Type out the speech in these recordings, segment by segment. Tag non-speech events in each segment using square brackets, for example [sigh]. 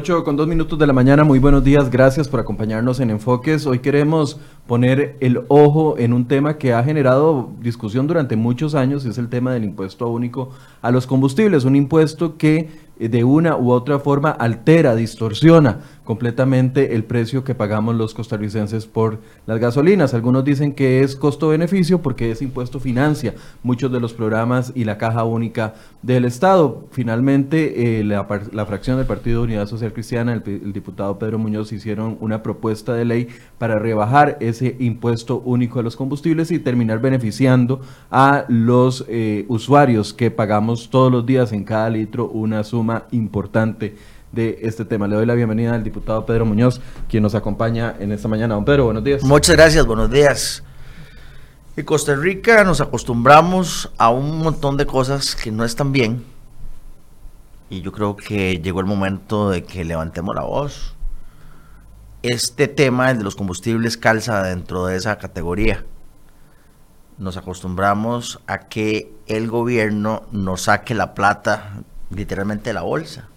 8 con 2 minutos de la mañana, muy buenos días, gracias por acompañarnos en Enfoques. Hoy queremos poner el ojo en un tema que ha generado discusión durante muchos años, y es el tema del impuesto único a los combustibles, un impuesto que eh, de una u otra forma altera, distorsiona completamente el precio que pagamos los costarricenses por las gasolinas. Algunos dicen que es costo-beneficio porque ese impuesto financia muchos de los programas y la caja única del Estado. Finalmente, eh, la, fracción del Partido de Unidad Social Cristiana, el, diputado Pedro Muñoz, hicieron una propuesta de ley para rebajar ese impuesto único a los combustibles y terminar beneficiando a los eh, usuarios que pagamos todos los días en cada litro una suma importante de este tema. Le doy la bienvenida al diputado Pedro Muñoz, quien nos acompaña en esta mañana. Don Pedro, buenos días. Muchas gracias, buenos días. En Costa Rica nos acostumbramos a un montón de cosas que no están bien. Y yo creo que llegó el momento de que levantemos la voz. Este tema, el de los combustibles, calza dentro de esa categoría. Nos acostumbramos a que el gobierno nos saque la plata literalmente de la bolsa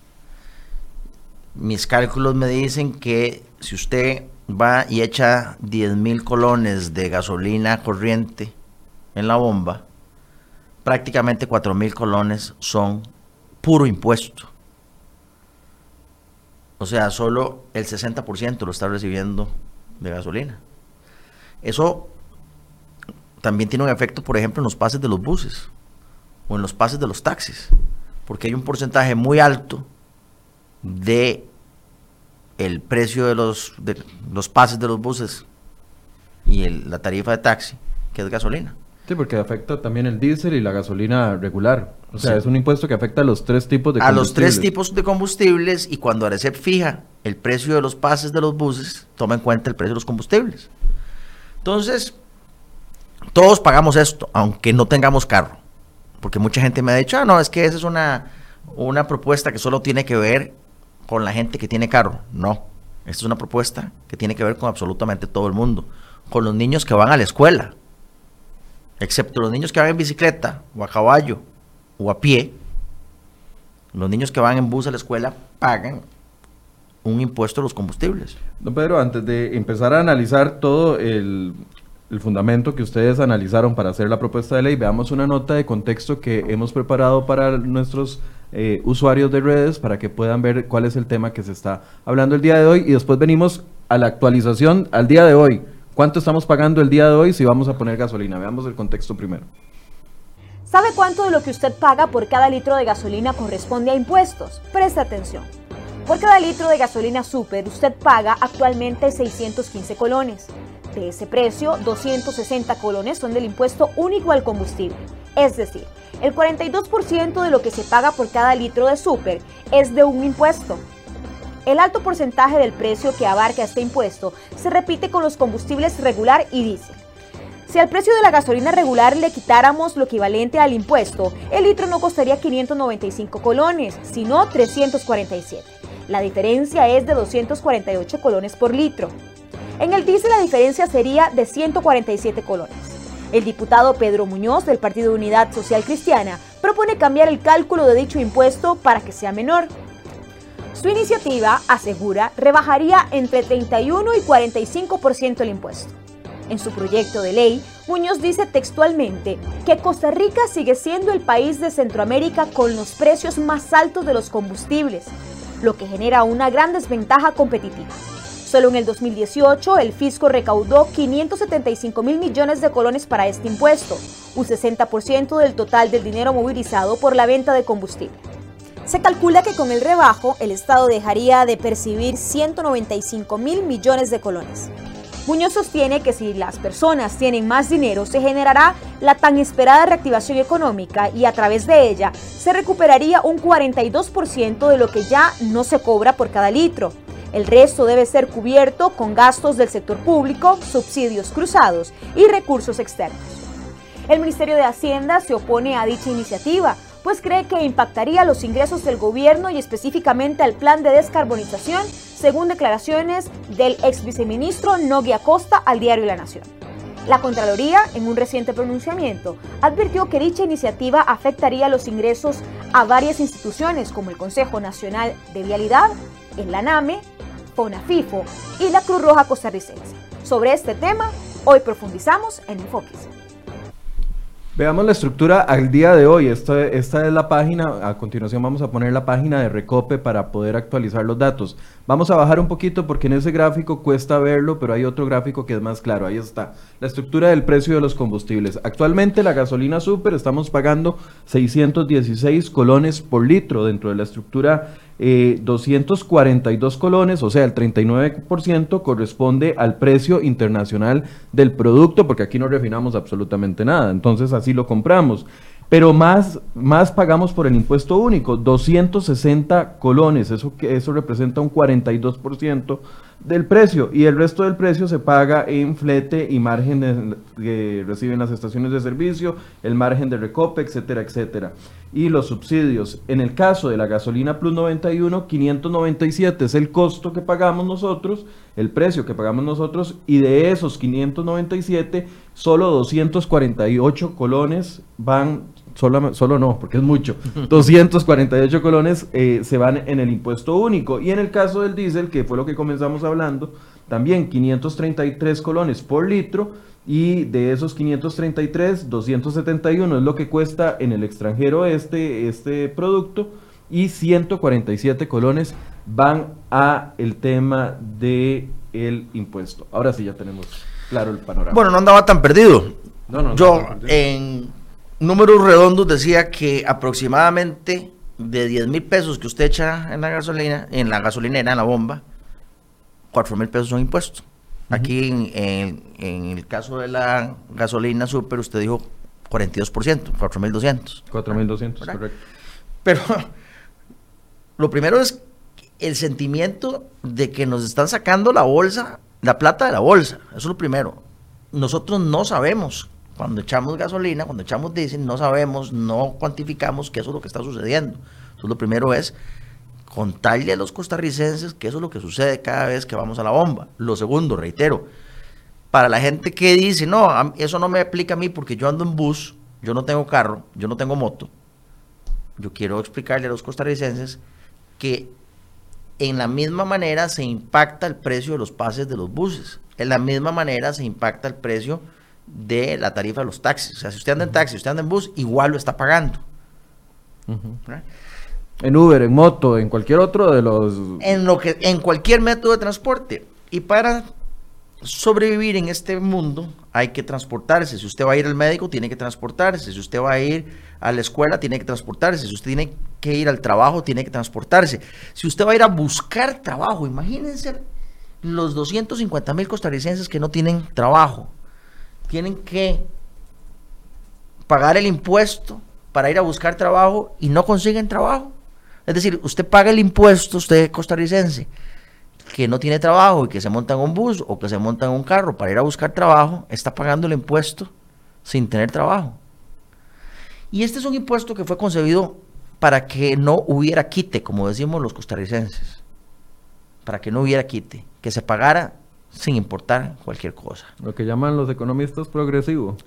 mis cálculos me dicen que si usted va y echa 10 mil colones de gasolina corriente en la bomba, prácticamente 4 mil colones son puro impuesto. O sea, solo el 60% lo está recibiendo de gasolina. Eso también tiene un efecto, por ejemplo, en los pases de los buses o en los pases de los taxis, porque hay un porcentaje muy alto de el precio de los, de los pases de los buses y la tarifa de taxi, que es gasolina. Sí, porque afecta también el diésel y la gasolina regular. O sea, es un impuesto que afecta a los tres tipos de combustibles. A los tres tipos de combustibles y cuando Arecep fija el precio de los pases de los buses, toma en cuenta el precio de los combustibles. Entonces, todos pagamos esto, aunque no tengamos carro. Porque mucha gente me ha dicho, ah, no, es que esa es una, una propuesta que solo tiene que ver con la gente que tiene carro. No. Esta es una propuesta que tiene que ver con absolutamente todo el mundo. Con los niños que van a la escuela. Excepto los niños que van en bicicleta, o a caballo, o a pie. Los niños que van en bus a la escuela pagan un impuesto a los combustibles. Don Pedro, antes de empezar a analizar todo el, el fundamento que ustedes analizaron para hacer la propuesta de ley, veamos una nota de contexto que hemos preparado para nuestros eh, usuarios de redes para que puedan ver cuál es el tema que se está hablando el día de hoy y después venimos a la actualización al día de hoy. ¿Cuánto estamos pagando el día de hoy si vamos a poner gasolina? Veamos el contexto primero. ¿Sabe cuánto de lo que usted paga por cada litro de gasolina corresponde a impuestos? Presta atención. Por cada litro de gasolina super usted paga actualmente 615 colones. De ese precio, 260 colones son del impuesto único al combustible. Es decir, el 42% de lo que se paga por cada litro de súper es de un impuesto. El alto porcentaje del precio que abarca este impuesto se repite con los combustibles regular y diésel. Si al precio de la gasolina regular le quitáramos lo equivalente al impuesto, el litro no costaría 595 colones, sino 347. La diferencia es de 248 colones por litro. En el diésel la diferencia sería de 147 colones. El diputado Pedro Muñoz del Partido Unidad Social Cristiana propone cambiar el cálculo de dicho impuesto para que sea menor. Su iniciativa, asegura, rebajaría entre 31 y 45% el impuesto. En su proyecto de ley, Muñoz dice textualmente que Costa Rica sigue siendo el país de Centroamérica con los precios más altos de los combustibles, lo que genera una gran desventaja competitiva. Solo en el 2018 el fisco recaudó 575 mil millones de colones para este impuesto, un 60% del total del dinero movilizado por la venta de combustible. Se calcula que con el rebajo el Estado dejaría de percibir 195 mil millones de colones. Muñoz sostiene que si las personas tienen más dinero se generará la tan esperada reactivación económica y a través de ella se recuperaría un 42% de lo que ya no se cobra por cada litro, el resto debe ser cubierto con gastos del sector público, subsidios cruzados y recursos externos. El Ministerio de Hacienda se opone a dicha iniciativa, pues cree que impactaría los ingresos del gobierno y específicamente al plan de descarbonización, según declaraciones del ex viceministro Nogui Acosta al diario La Nación. La Contraloría, en un reciente pronunciamiento, advirtió que dicha iniciativa afectaría los ingresos a varias instituciones como el Consejo Nacional de Vialidad, el ANAME, FONAFIFO y la Cruz Roja Costarricense. Sobre este tema, hoy profundizamos en Enfoques. Veamos la estructura al día de hoy. Esta, es la página, a continuación vamos a poner la página de Recope para poder actualizar los datos. Vamos a bajar un poquito porque en ese gráfico cuesta verlo, pero hay otro gráfico que es más claro. Ahí está, la estructura del precio de los combustibles. Actualmente la gasolina super estamos pagando 616 colones por litro dentro de la estructura 242 eh, colones, o sea, el 39% corresponde al precio internacional del producto, porque aquí no refinamos absolutamente nada, entonces así lo compramos. Pero más, más pagamos por el impuesto único, 260 colones, eso, eso representa un 42% del precio y el resto del precio se paga en flete y margen que reciben las estaciones de servicio, el margen de recope, etcétera, etcétera. Y los subsidios. En el caso de la gasolina Plus 91, 597 es el costo que pagamos nosotros, el precio que pagamos nosotros y de esos 597, solo 248 colones van Solo, solo, no, porque es mucho. [laughs] 248 colones eh, se van en el impuesto único. Y en el caso del diésel, que fue lo que comenzamos hablando, también 533 colones por litro. Y de esos 533, 271 es lo que cuesta en el extranjero este, este producto. Y 147 colones van a el tema del el impuesto. Ahora sí ya tenemos claro el panorama. Bueno, no andaba tan perdido. No, no, Yo en números redondos decía que aproximadamente de 10 mil pesos que usted echa en la gasolina, en la gasolinera, en la bomba, 4 mil pesos son impuestos. Aquí en, el caso de la gasolina super, usted dijo 42%, 4.200. 4.200, correcto. Pero [laughs] lo primero es el sentimiento de que nos están sacando la bolsa, la plata de la bolsa. Eso es lo primero. Nosotros no sabemos cuando echamos gasolina, cuando echamos diésel, no sabemos, no cuantificamos que eso es lo que está sucediendo. Entonces lo primero es contarle a los costarricenses que eso es lo que sucede cada vez que vamos a la bomba. Lo segundo, reitero, para la gente que dice, no, eso no me aplica a mí porque yo ando en bus, yo no tengo carro, yo no tengo moto, yo quiero explicarle a los costarricenses que en la misma manera se impacta el precio de los pases de los buses, en la misma manera se impacta el precio de la tarifa de los taxis. O sea, si usted anda en taxi, si usted anda en bus, igual lo está pagando. En Uber, en moto, en cualquier otro de los... En, lo que, en cualquier método de transporte. Y para sobrevivir en este mundo hay que transportarse. Si usted va a ir al médico, tiene que transportarse. Si usted va a ir a la escuela, tiene que transportarse. Si usted tiene que ir al trabajo, tiene que transportarse. Si usted va a ir a buscar trabajo, imagínense los 250 mil costarricenses que no tienen trabajo tienen que pagar el impuesto para ir a buscar trabajo y no consiguen trabajo. Es decir, usted paga el impuesto, usted costarricense, que no tiene trabajo y que se monta en un bus o que se monta en un carro para ir a buscar trabajo, está pagando el impuesto sin tener trabajo. Y este es un impuesto que fue concebido para que no hubiera quite, como decimos los costarricenses, para que no hubiera quite, que se pagara sin importar cualquier cosa. Lo que llaman los economistas progresivo.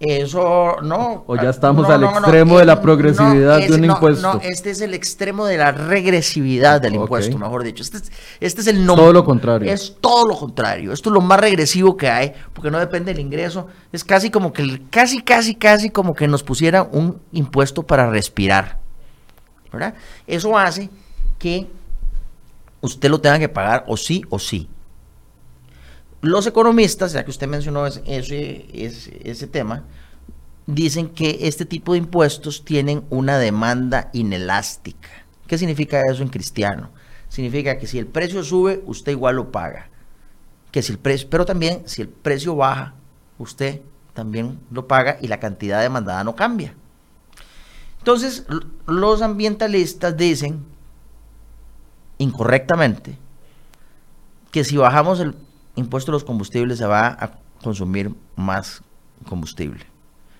Eso no. O ya estamos al extremo de la progresividad de un impuesto. No, este es el extremo de la regresividad del impuesto, mejor dicho. Este es, este es el nombre. Todo lo contrario. Es todo lo contrario. Esto es lo más regresivo que hay, porque no depende del ingreso. Es casi como que, casi, casi, casi como que nos pusieran un impuesto para respirar. ¿Verdad? Eso hace que usted lo tenga que pagar o sí o sí. Los economistas, ya que usted mencionó ese, ese, tema, dicen que este tipo de impuestos tienen una demanda inelástica. ¿Qué significa eso en cristiano? Significa que si el precio sube, usted igual lo paga. Que si el precio, pero también si el precio baja, usted también lo paga y la cantidad demandada no cambia. Entonces, los ambientalistas dicen incorrectamente que si bajamos el impuesto a los combustibles se va a consumir más combustible.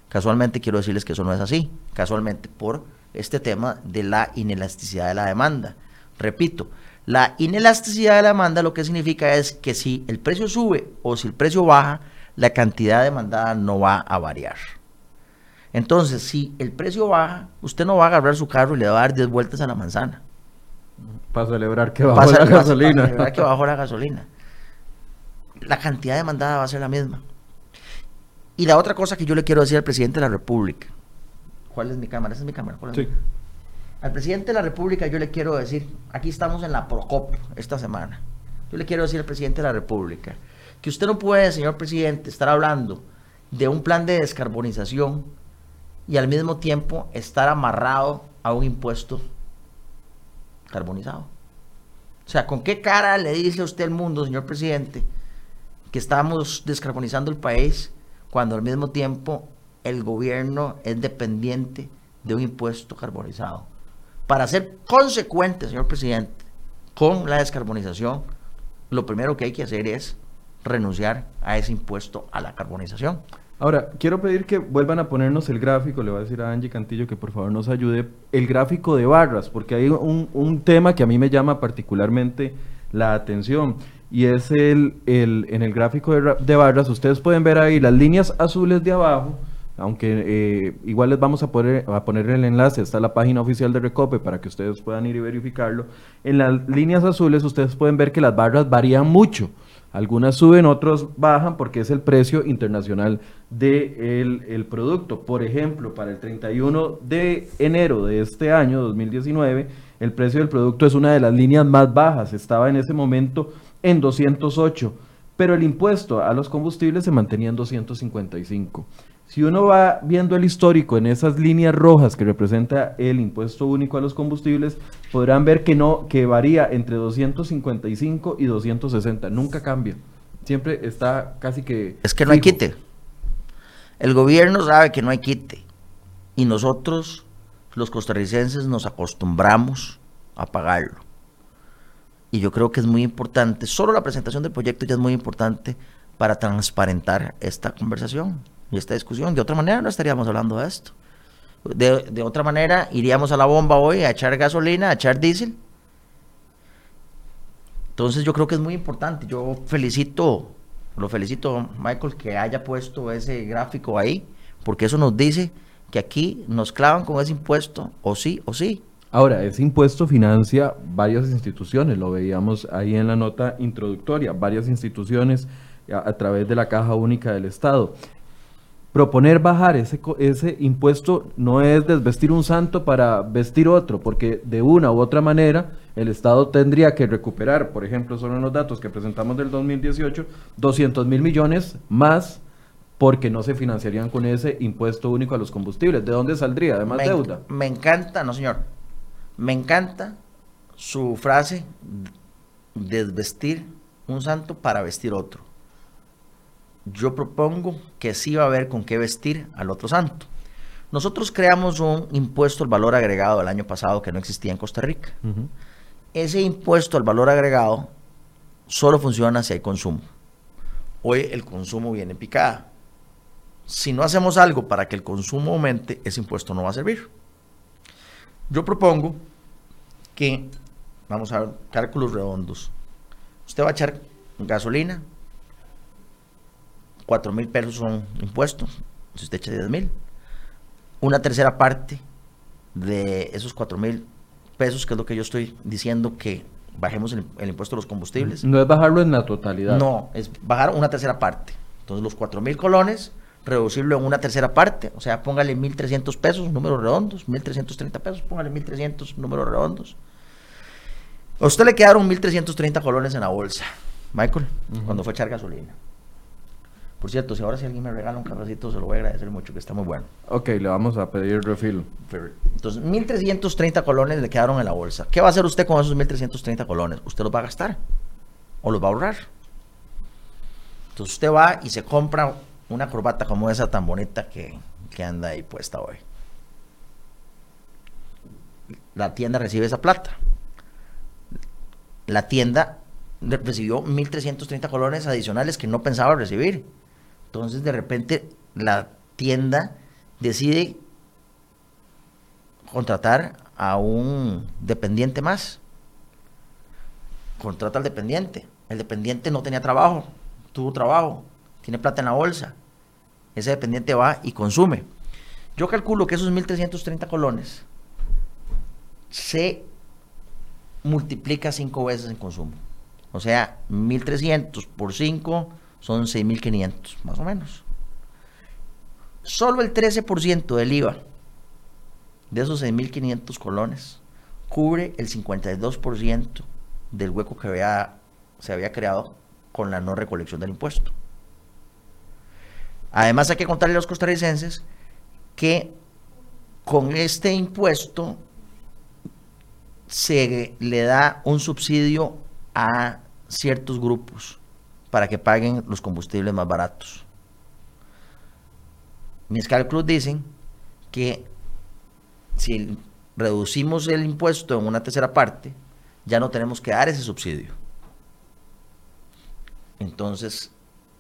Casualmente quiero decirles que eso no es así, casualmente por este tema de la inelasticidad de la demanda. Repito, la inelasticidad de la demanda lo que significa es que si el precio sube o si el precio baja, la cantidad demandada no va a variar. Entonces, si el precio baja, usted no va a agarrar su carro y le va a dar 10 vueltas a la manzana. Para celebrar que bajó la gasolina. Para celebrar que bajó la gasolina. La cantidad demandada va a ser la misma. Y la otra cosa que yo le quiero decir al presidente de la República. ¿Cuál es mi cámara? Esa es mi cámara. sí. Al presidente de la República yo le quiero decir, aquí estamos en la Procop esta semana. Yo le quiero decir al presidente de la República que usted no puede, señor presidente, estar hablando de un plan de descarbonización y al mismo tiempo estar amarrado a un impuesto carbonizado. O sea, ¿con qué cara le dice a usted al mundo, señor presidente, que estamos descarbonizando el país cuando al mismo tiempo el gobierno es dependiente de un impuesto carbonizado. Para ser consecuente, señor presidente, con la descarbonización, lo primero que hay que hacer es renunciar a ese impuesto a la carbonización. Ahora, quiero pedir que vuelvan a ponernos el gráfico, le voy a decir a Angie Cantillo que por favor nos ayude, el gráfico de barras, porque hay un, un tema que a mí me llama particularmente la atención y es el, el en el gráfico de, barras, ustedes pueden ver ahí las líneas azules de abajo, aunque eh, igual les vamos a poner, a poner el enlace, está la página oficial de Recope para que ustedes puedan ir y verificarlo. En las líneas azules ustedes pueden ver que las barras varían mucho. Algunas suben, otros bajan porque es el precio internacional del de el producto. Por ejemplo, para el 31 de enero de este año, 2019, el precio del producto es una de las líneas más bajas. Estaba en ese momento en 208, pero el impuesto a los combustibles se mantenía en 255. Si uno va viendo el histórico en esas líneas rojas que representa el impuesto único a los combustibles, podrán ver que no que varía entre 255 y 260, nunca cambia. Siempre está casi que Es que no hay quite. El gobierno sabe que no hay quite y nosotros los costarricenses nos acostumbramos a pagarlo. Y yo creo que es muy importante, solo la presentación del proyecto ya es muy importante para transparentar esta conversación y esta discusión. De otra manera no estaríamos hablando de esto. De, otra manera iríamos a la bomba hoy a echar gasolina, a echar diésel. Entonces yo creo que es muy importante. Yo felicito, lo felicito Michael que haya puesto ese gráfico ahí, porque eso nos dice que aquí nos clavan con ese impuesto o sí o sí. Ahora, ese impuesto financia varias instituciones, lo veíamos ahí en la nota introductoria, varias instituciones a, través de la Caja Única del Estado. Proponer bajar ese, ese impuesto no es desvestir un santo para vestir otro, porque de una u otra manera el Estado tendría que recuperar, por ejemplo, son los datos que presentamos del 2018, 200 mil millones más porque no se financiarían con ese impuesto único a los combustibles. ¿De dónde saldría? Además deuda. Me encanta, no señor me encanta su frase, desvestir un santo para vestir otro. Yo propongo que sí va a haber con qué vestir al otro santo. Nosotros creamos un impuesto al valor agregado el año pasado que no existía en Costa Rica. Ese impuesto al valor agregado solo funciona si hay consumo. Hoy el consumo viene picada. Si no hacemos algo para que el consumo aumente, ese impuesto no va a servir. Yo propongo que, vamos a ver, cálculos redondos. Usted va a echar gasolina, 4 mil pesos son impuestos, si usted echa 10 mil. Una tercera parte de esos 4 mil pesos, que es lo que yo estoy diciendo que bajemos el, impuesto a los combustibles. No es bajarlo en la totalidad. No, es bajar una tercera parte. Entonces los 4 mil colones reducirlo en una tercera parte, o sea, póngale 1.300 pesos, números redondos, 1.330 pesos, póngale 1.300 números redondos. A usted le quedaron 1.330 colones en la bolsa, Michael, cuando fue a echar gasolina. Por cierto, si ahora si alguien me regala un cafecito, se lo voy a agradecer mucho, que está muy bueno. Ok, le vamos a pedir refil. Entonces, 1.330 colones le quedaron en la bolsa. ¿Qué va a hacer usted con esos 1.330 colones? ¿Usted los va a gastar? ¿O los va a ahorrar? Entonces usted va y se compra una corbata como esa tan bonita que, anda ahí puesta hoy. La tienda recibe esa plata. La tienda recibió 1.330 colones adicionales que no pensaba recibir. Entonces de repente la tienda decide contratar a un dependiente más. Contrata al dependiente. El dependiente no tenía trabajo, tuvo trabajo tiene plata en la bolsa. Ese dependiente va y consume. Yo calculo que esos 1.330 colones se multiplica cinco veces en consumo. O sea, 1.300 por 5 son 6.500, más o menos. Solo el 13% del IVA de esos 6.500 colones cubre el 52% del hueco que había, se había creado con la no recolección del impuesto. Además hay que contarle a los costarricenses que con este impuesto se le da un subsidio a ciertos grupos para que paguen los combustibles más baratos. Mis cálculos dicen que si reducimos el impuesto en una tercera parte, ya no tenemos que dar ese subsidio. Entonces,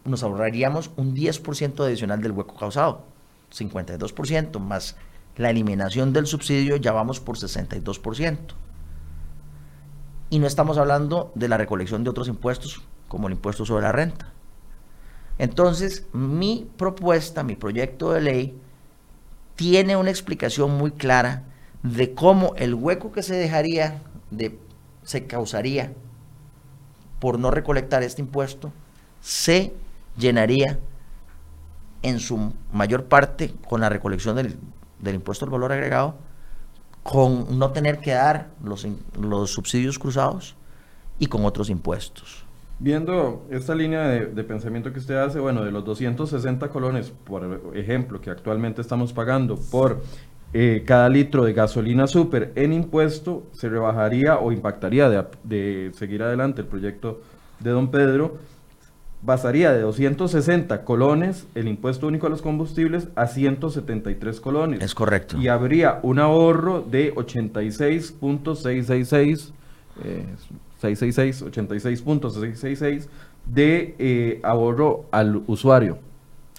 nos ahorraríamos un 10% adicional del hueco causado, 52% más la eliminación del subsidio, ya vamos por 62%. Y no estamos hablando de la recolección de otros impuestos, como el impuesto sobre la renta. Entonces, mi propuesta, mi proyecto de ley, tiene una explicación muy clara de cómo el hueco que se dejaría, de, se causaría por no recolectar este impuesto, se llenaría en su mayor parte con la recolección del, del impuesto al valor agregado, con no tener que dar los, los subsidios cruzados y con otros impuestos. Viendo esta línea de, pensamiento que usted hace, bueno, de los 260 colones, por ejemplo, que actualmente estamos pagando por eh, cada litro de gasolina super en impuesto, se rebajaría o impactaría de, de seguir adelante el proyecto de don Pedro, basaría de 260 colones el impuesto único a los combustibles a 173 colones. Es correcto. Y habría un ahorro de 86.666 eh, 666, 86.666 de eh, ahorro al usuario.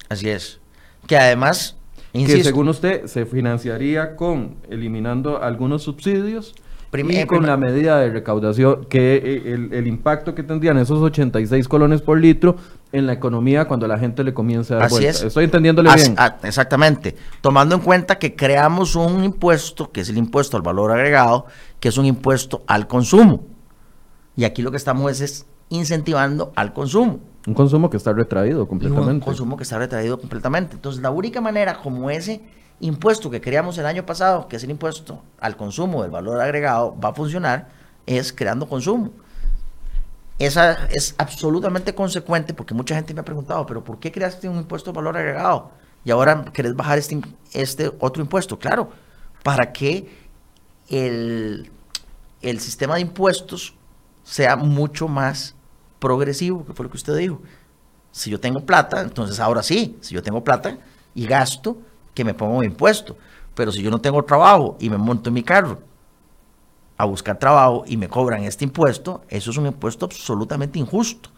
Así es. Que además, insisto, que según usted se financiaría con eliminando algunos subsidios y con la medida de recaudación, que eh, el, el, impacto que tendrían esos 86 colones por litro en la economía cuando la gente le comience a dar Así vuelta. es. Estoy entendiéndole As- bien. ah, exactamente. Tomando en cuenta que creamos un impuesto, que es el impuesto al valor agregado, que es un impuesto al consumo. Y aquí lo que estamos es, es incentivando al consumo. Un consumo que está retraído Y un completamente. consumo que está retraído completamente. Entonces, la única manera como ese impuesto que creamos el año pasado, que es el impuesto al consumo del valor agregado, va a funcionar, es creando consumo. Esa es absolutamente consecuente porque mucha gente me ha preguntado, pero ¿por qué creaste un impuesto de valor agregado? Y ahora querés bajar este, este otro impuesto. Claro, para que el, el sistema de impuestos sea mucho más progresivo, que fue lo que usted dijo. Si yo tengo plata, entonces ahora sí, si yo tengo plata y gasto, que me pongo mi impuesto. Pero si yo no tengo trabajo y me monto en mi carro a buscar trabajo y me cobran este impuesto, eso es un impuesto absolutamente injusto.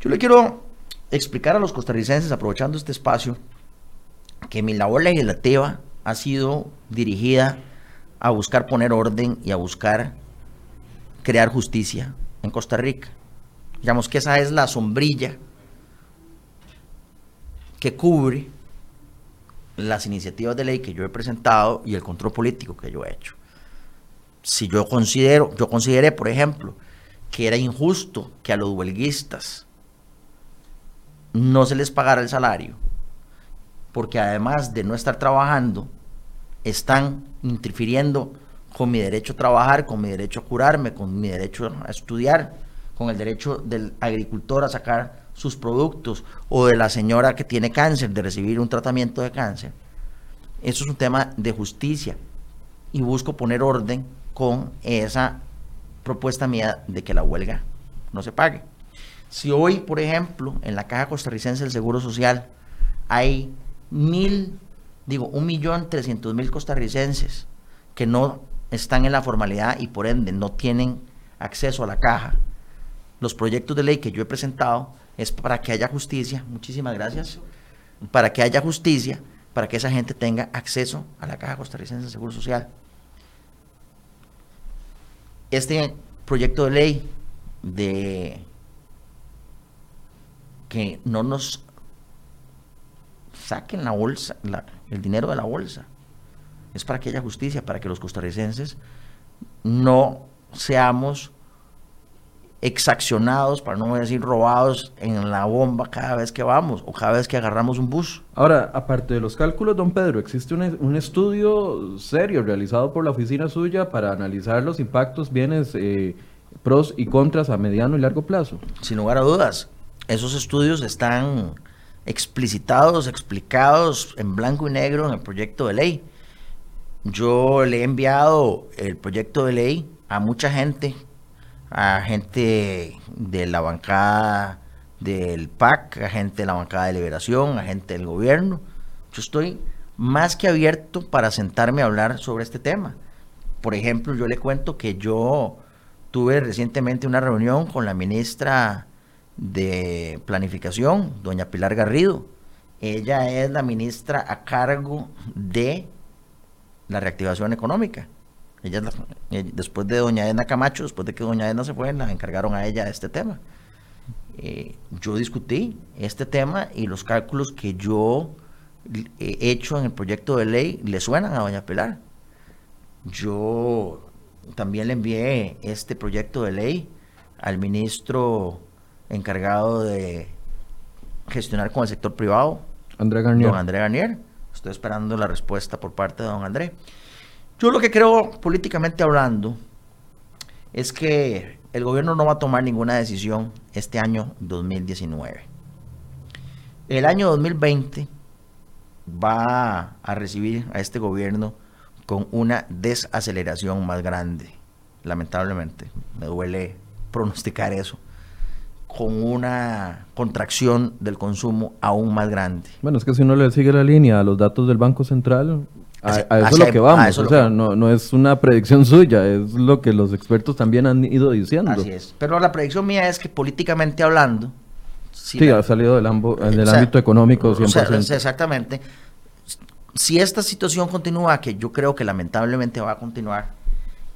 Yo le quiero explicar a los costarricenses, aprovechando este espacio, que mi labor legislativa ha sido dirigida a buscar poner orden y a buscar crear justicia en Costa Rica. Digamos que esa es la sombrilla que cubre las iniciativas de ley que yo he presentado y el control político que yo he hecho. Si yo considero, yo consideré, por ejemplo, que era injusto que a los huelguistas no se les pagara el salario, porque además de no estar trabajando, están interfiriendo con mi derecho a trabajar, con mi derecho a curarme, con mi derecho a estudiar, con el derecho del agricultor a sacar sus productos o de la señora que tiene cáncer de recibir un tratamiento de cáncer. Eso es un tema de justicia y busco poner orden con esa propuesta mía de que la huelga no se pague. Si hoy, por ejemplo, en la Caja Costarricense del Seguro Social hay mil, digo, un millón trescientos mil costarricenses que no están en la formalidad y por ende no tienen acceso a la caja, los proyectos de ley que yo he presentado es para que haya justicia, muchísimas gracias, para que haya justicia, para que esa gente tenga acceso a la Caja Costarricense de Seguro Social. Este proyecto de ley de que no nos saquen la bolsa, la- el dinero de la bolsa, es para que haya justicia, para que los costarricenses no seamos exaccionados, para no decir robados, en la bomba cada vez que vamos o cada vez que agarramos un bus. Ahora, aparte de los cálculos, don Pedro, ¿existe un, un estudio serio realizado por la oficina suya para analizar los impactos, bienes, eh, pros y contras a mediano y largo plazo? Sin lugar a dudas, esos estudios están explicitados, explicados en blanco y negro en el proyecto de ley. Yo le he enviado el proyecto de ley a mucha gente a gente de la bancada del PAC, a gente de la bancada de Liberación, a gente del gobierno. Yo estoy más que abierto para sentarme a hablar sobre este tema. Por ejemplo, yo le cuento que yo tuve recientemente una reunión con la ministra de Planificación, doña Pilar Garrido. Ella es la ministra a cargo de la reactivación económica. Ella, eh, después de doña Edna Camacho, después de que doña Edna se fue, la encargaron a ella este tema. Eh, yo discutí este tema y los cálculos que yo he hecho en el proyecto de ley le suenan a doña Pilar. Yo también le envié este proyecto de ley al ministro encargado de gestionar con el sector privado, André Garnier. don André Garnier. Estoy esperando la respuesta por parte de don André. Yo lo que creo, políticamente hablando, es que el gobierno no va a tomar ninguna decisión este año 2019. El año 2020 va a recibir a este gobierno con una desaceleración más grande, lamentablemente. Me duele pronosticar eso con una contracción del consumo aún más grande. Bueno, es que si uno le sigue la línea a los datos del Banco Central, a, eso es lo que vamos, o sea, no, no es una predicción suya, es lo que los expertos también han ido diciendo. Así es, pero la predicción mía es que políticamente hablando... Si sí, ha salido del, del ámbito económico 100%. exactamente. Si esta situación continúa, que yo creo que lamentablemente va a continuar,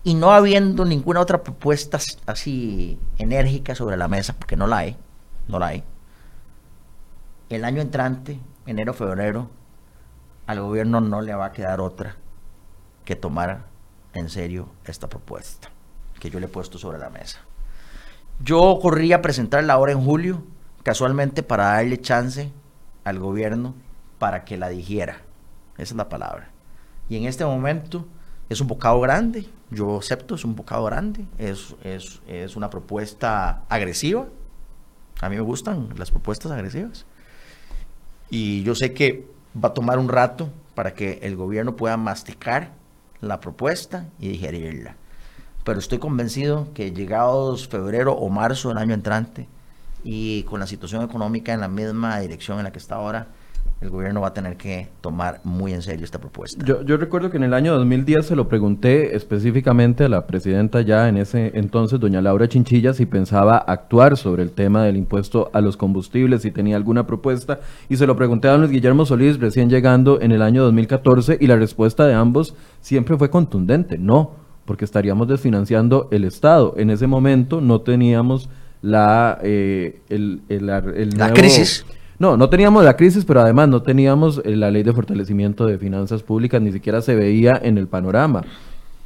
y no habiendo ninguna otra propuesta así enérgica sobre la mesa, porque no la hay, no la hay, el año entrante, enero, febrero, al gobierno no le va a quedar otra que tomar en serio esta propuesta que yo le he puesto sobre la mesa. Yo corrí a presentarla ahora en julio, casualmente para darle chance al gobierno para que la dijera. Esa es la palabra. Y en este momento es un bocado grande, yo acepto, es un bocado grande, es, es, es una propuesta agresiva. A mí me gustan las propuestas agresivas. Y yo sé que va a tomar un rato para que el gobierno pueda masticar la propuesta y digerirla. Pero estoy convencido que llegados febrero o marzo del año entrante y con la situación económica en la misma dirección en la que está ahora, el gobierno va a tener que tomar muy en serio esta propuesta. Yo, yo, recuerdo que en el año 2010 se lo pregunté específicamente a la presidenta ya en ese entonces, doña Laura Chinchilla, si pensaba actuar sobre el tema del impuesto a los combustibles, si tenía alguna propuesta, y se lo pregunté a don Luis Guillermo Solís recién llegando en el año 2014, y la respuesta de ambos siempre fue contundente, no, porque estaríamos desfinanciando el Estado. En ese momento no teníamos la, eh, el, el, el la crisis no, no teníamos la crisis, pero además no teníamos eh, la ley de fortalecimiento de finanzas públicas, ni siquiera se veía en el panorama.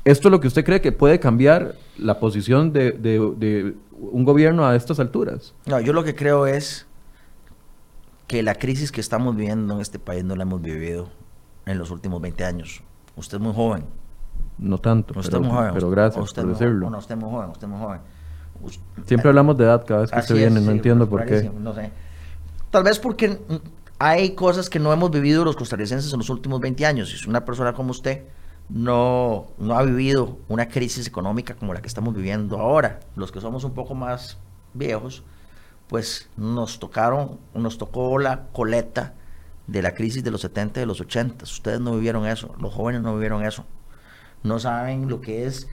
¿Esto es lo que usted cree que puede cambiar la posición de, de, un gobierno a estas alturas? No, yo lo que creo es que la crisis que estamos viviendo en este país no la hemos vivido en los últimos 20 años. Usted es muy joven. No tanto, usted pero, muy joven. pero gracias usted por decirlo. No, usted es muy joven, usted es muy joven. Siempre hablamos de edad cada vez que usted viene, no sí, entiendo por qué. No sé. Tal vez porque hay cosas que no hemos vivido los costarricenses en los últimos 20 años. Si una persona como usted no, no ha vivido una crisis económica como la que estamos viviendo ahora, los que somos un poco más viejos, pues nos tocaron, nos tocó la coleta de la crisis de los 70 y de los 80. Ustedes no vivieron eso, los jóvenes no vivieron eso. No saben lo que es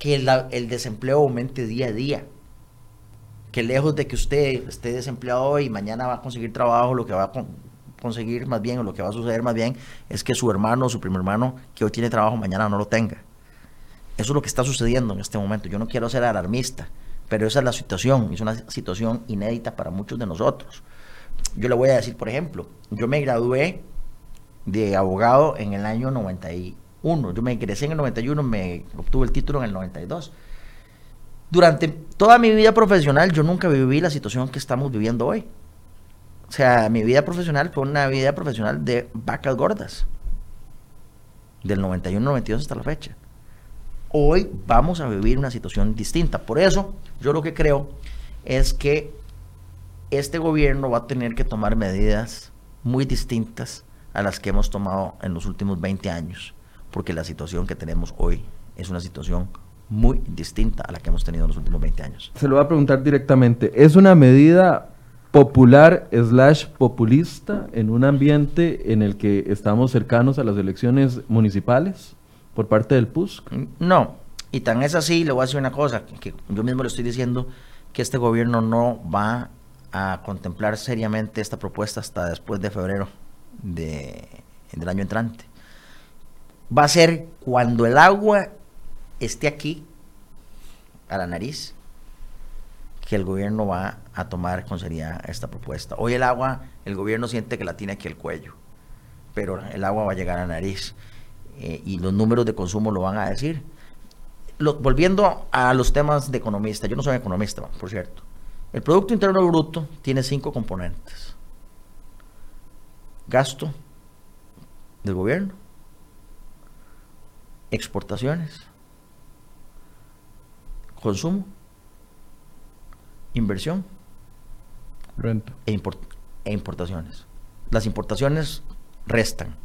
que el desempleo aumente día a día que lejos de que usted esté desempleado hoy y mañana va a conseguir trabajo, lo que va a conseguir más bien o lo que va a suceder más bien es que su hermano o su primer hermano que hoy tiene trabajo mañana no lo tenga. Eso es lo que está sucediendo en este momento. Yo no quiero ser alarmista, pero esa es la situación, es una situación inédita para muchos de nosotros. Yo le voy a decir, por ejemplo, yo me gradué de abogado en el año 91. Yo me ingresé en el 91, me obtuve el título en el 92 Durante toda mi vida profesional yo nunca viví la situación que estamos viviendo hoy. O sea, mi vida profesional fue una vida profesional de vacas gordas. Del 91-92 hasta la fecha. Hoy vamos a vivir una situación distinta. Por eso, yo lo que creo es que este gobierno va a tener que tomar medidas muy distintas a las que hemos tomado en los últimos 20 años, porque la situación que tenemos hoy es una situación muy distinta a la que hemos tenido en los últimos 20 años. Se lo voy a preguntar directamente, ¿es una medida popular slash populista en un ambiente en el que estamos cercanos a las elecciones municipales por parte del PUSC? No, y tan es así, le voy a decir una cosa, que yo mismo le estoy diciendo que este gobierno no va a contemplar seriamente esta propuesta hasta después de febrero de, del año entrante. Va a ser cuando el agua esté aquí, a la nariz, que el gobierno va a tomar con seriedad esta propuesta. Hoy el agua, el gobierno siente que la tiene aquí el cuello, pero el agua va a llegar a la nariz eh, y los números de consumo lo van a decir. volviendo a los temas de economista, yo no soy economista, por cierto. El Producto Interno Bruto tiene cinco componentes. Gasto del gobierno, exportaciones, consumo, inversión Renta. E, e, importaciones. Las importaciones restan.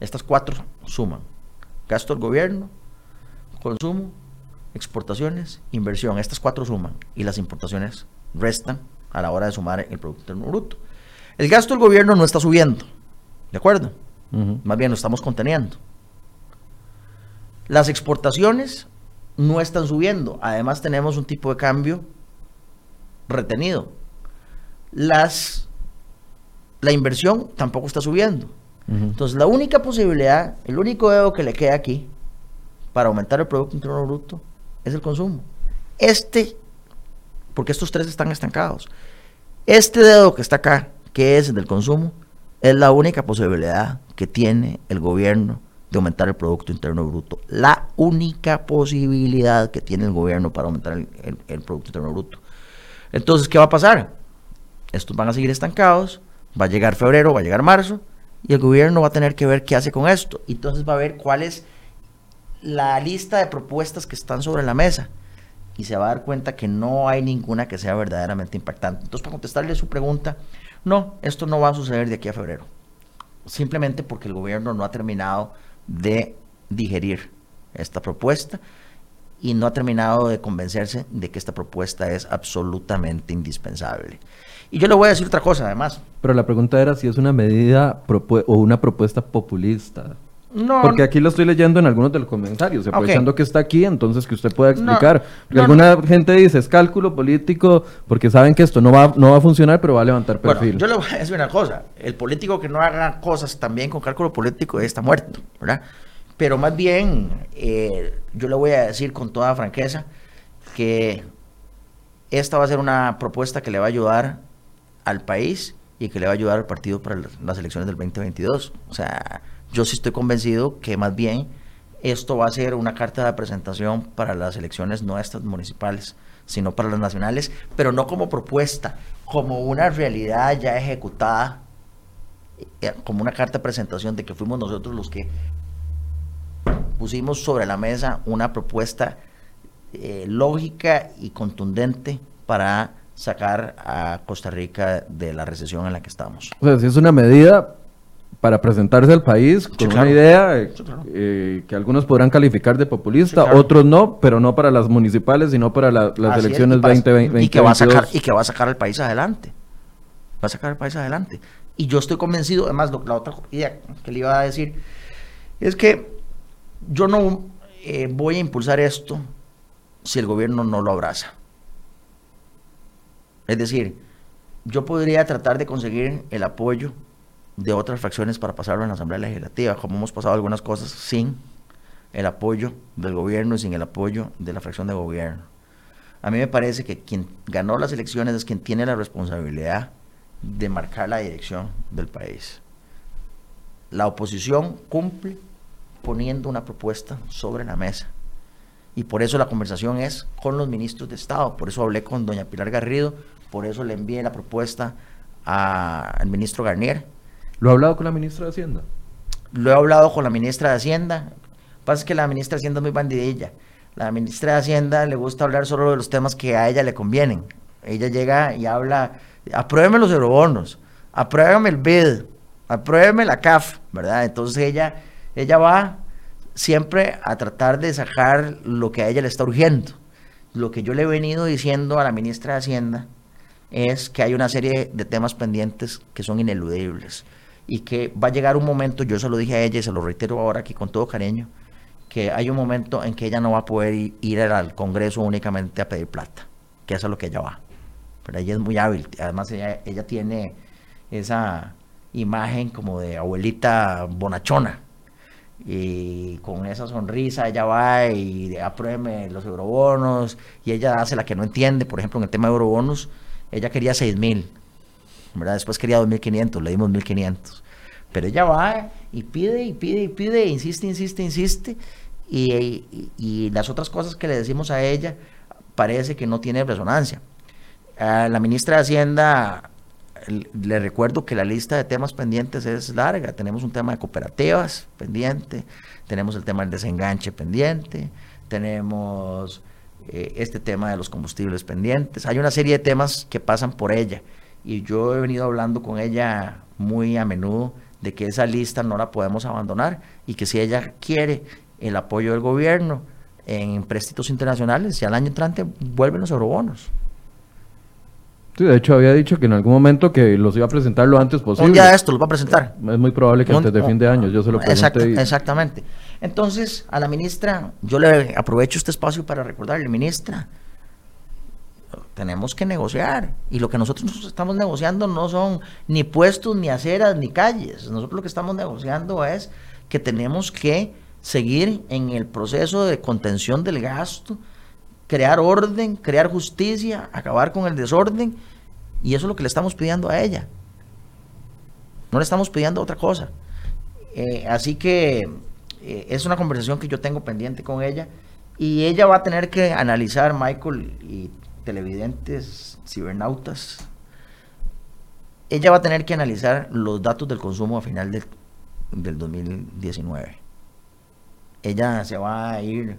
Estas cuatro suman. Gasto del gobierno, consumo, exportaciones, inversión. Estas cuatro suman. Y las importaciones restan a la hora de sumar el Producto Interno Bruto. El gasto del gobierno no está subiendo, ¿de acuerdo? Más bien lo estamos conteniendo. Las exportaciones no están subiendo. Además tenemos un tipo de cambio retenido. Las, la inversión tampoco está subiendo. Entonces la única posibilidad, el único dedo que le queda aquí para aumentar el Producto Interno Bruto es el consumo. Este porque estos tres están estancados. Este dedo que está acá, que es el del consumo, es la única posibilidad que tiene el gobierno de aumentar el Producto Interno Bruto. La única posibilidad que tiene el gobierno para aumentar el, Producto Interno Bruto. Entonces, ¿qué va a pasar? Estos van a seguir estancados, va a llegar febrero, va a llegar marzo, y el gobierno va a tener que ver qué hace con esto. Entonces va a ver cuál es la lista de propuestas que están sobre la mesa y se va a dar cuenta que no hay ninguna que sea verdaderamente impactante. Entonces, para contestarle su pregunta, no, esto no va a suceder de aquí a febrero. Simplemente porque el gobierno no ha terminado de digerir esta propuesta y no ha terminado de convencerse de que esta propuesta es absolutamente indispensable. Y yo le voy a decir otra cosa además. Pero la pregunta era si es una medida o una propuesta populista. No, Porque aquí lo estoy leyendo en algunos de los comentarios, aprovechando que está aquí, entonces que usted pueda explicar. porque alguna gente dice es cálculo político, porque saben que esto no va, no va a funcionar, pero va a levantar perfil. yo le voy a decir una cosa: el político que no haga cosas también con cálculo político está muerto, ¿verdad? Pero más bien, eh, yo le voy a decir con toda franqueza que esta va a ser una propuesta que le va a ayudar al país y que le va a ayudar al partido para las elecciones del 2022. O sea yo sí estoy convencido que más bien esto va a ser una carta de presentación para las elecciones no estas municipales, sino para las nacionales, pero no como propuesta, como una realidad ya ejecutada, eh, como una carta de presentación de que fuimos nosotros los que pusimos sobre la mesa una propuesta eh, lógica y contundente para sacar a Costa Rica de la recesión en la que estamos. O sea, si es una medida para presentarse al país con una idea eh, que algunos podrán calificar de populista, otros no, pero no para las municipales, sino para las elecciones 2020. Y que, va a sacar, y que va a sacar al país adelante. Va a sacar al país adelante. Y yo estoy convencido, además, la otra idea que le iba a decir es que yo no eh, voy a impulsar esto si el gobierno no lo abraza. Es decir, yo podría tratar de conseguir el apoyo de otras fracciones para pasarlo en la Asamblea Legislativa, como hemos pasado algunas cosas sin el apoyo del gobierno y sin el apoyo de la fracción de gobierno. A mí me parece que quien ganó las elecciones es quien tiene la responsabilidad de marcar la dirección del país. La oposición cumple poniendo una propuesta sobre la mesa. Y por eso la conversación es con los ministros de Estado. Por eso hablé con doña Pilar Garrido, por eso le envié la propuesta al ministro Garnier. ¿Lo ha hablado con la ministra de Hacienda? Lo he hablado con la ministra de Hacienda. Lo que pasa es que la ministra de Hacienda es muy bandidilla. La ministra de Hacienda le gusta hablar solo de los temas que a ella le convienen. Ella llega y habla, apruébeme los eurobonos, apruébeme el BID, apruébeme la CAF, ¿verdad? Entonces ella, ella va siempre a tratar de sacar lo que a ella le está urgiendo. Lo que yo le he venido diciendo a la ministra de Hacienda es que hay una serie de temas pendientes que son ineludibles y que va a llegar un momento, yo se lo dije a ella y se lo reitero ahora aquí con todo cariño, que hay un momento en que ella no va a poder ir, al Congreso únicamente a pedir plata, que eso es lo que ella va. Pero ella es muy hábil, además ella, ella tiene esa imagen como de abuelita bonachona, y con esa sonrisa ella va y apruebe los eurobonos y ella hace la que no entiende, por ejemplo en el tema de eurobonos, ella quería 6 mil, Después quería 2.500, le dimos 1.500. Pero ella va y pide y pide y pide, insiste, insiste, insiste. Y, las otras cosas que le decimos a ella parece que no tiene resonancia. A la ministra de Hacienda le recuerdo que la lista de temas pendientes es larga. Tenemos un tema de cooperativas pendiente, tenemos el tema del desenganche pendiente, tenemos eh, este tema de los combustibles pendientes. Hay una serie de temas que pasan por ella y yo he venido hablando con ella muy a menudo de que esa lista no la podemos abandonar y que si ella quiere el apoyo del gobierno en préstitos internacionales, ya al año entrante vuelven los eurobonos. Sí, de hecho había dicho que en algún momento que los iba a presentar lo antes posible. Un día esto los va a presentar. Es muy probable que antes de fin de año, yo se lo pregunté. Exactamente. Entonces, a la ministra, yo le aprovecho este espacio para recordarle, ministra, tenemos que negociar. Y lo que nosotros estamos negociando no son ni puestos, ni aceras, ni calles. Nosotros lo que estamos negociando es que tenemos que seguir en el proceso de contención del gasto, crear orden, crear justicia, acabar con el desorden. Y eso es lo que le estamos pidiendo a ella. No le estamos pidiendo otra cosa. Eh, así que eh, es una conversación que yo tengo pendiente con ella. Y ella va a tener que analizar, Michael y televidentes, cibernautas, ella va a tener que analizar los datos del consumo a final del, del 2019. Ella se va a ir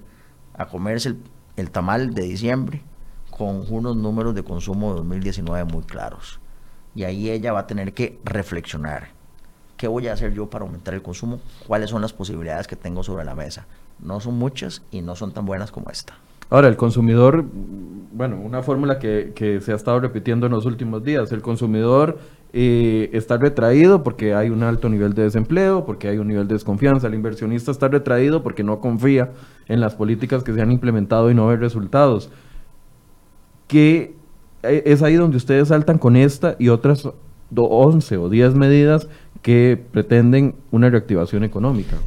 a comerse el, el tamal de diciembre con unos números de consumo de 2019 muy claros. Y ahí ella va a tener que reflexionar. ¿Qué voy a hacer yo para aumentar el consumo? ¿Cuáles son las posibilidades que tengo sobre la mesa? No son muchas y no son tan buenas como esta. Ahora, el consumidor, bueno, una fórmula que, se ha estado repitiendo en los últimos días, el consumidor eh, está retraído porque hay un alto nivel de desempleo, porque hay un nivel de desconfianza. El inversionista está retraído porque no confía en las políticas que se han implementado y no ve resultados. Que eh, es ahí donde ustedes saltan con esta y otras 11 o 10 medidas que pretenden una reactivación económica.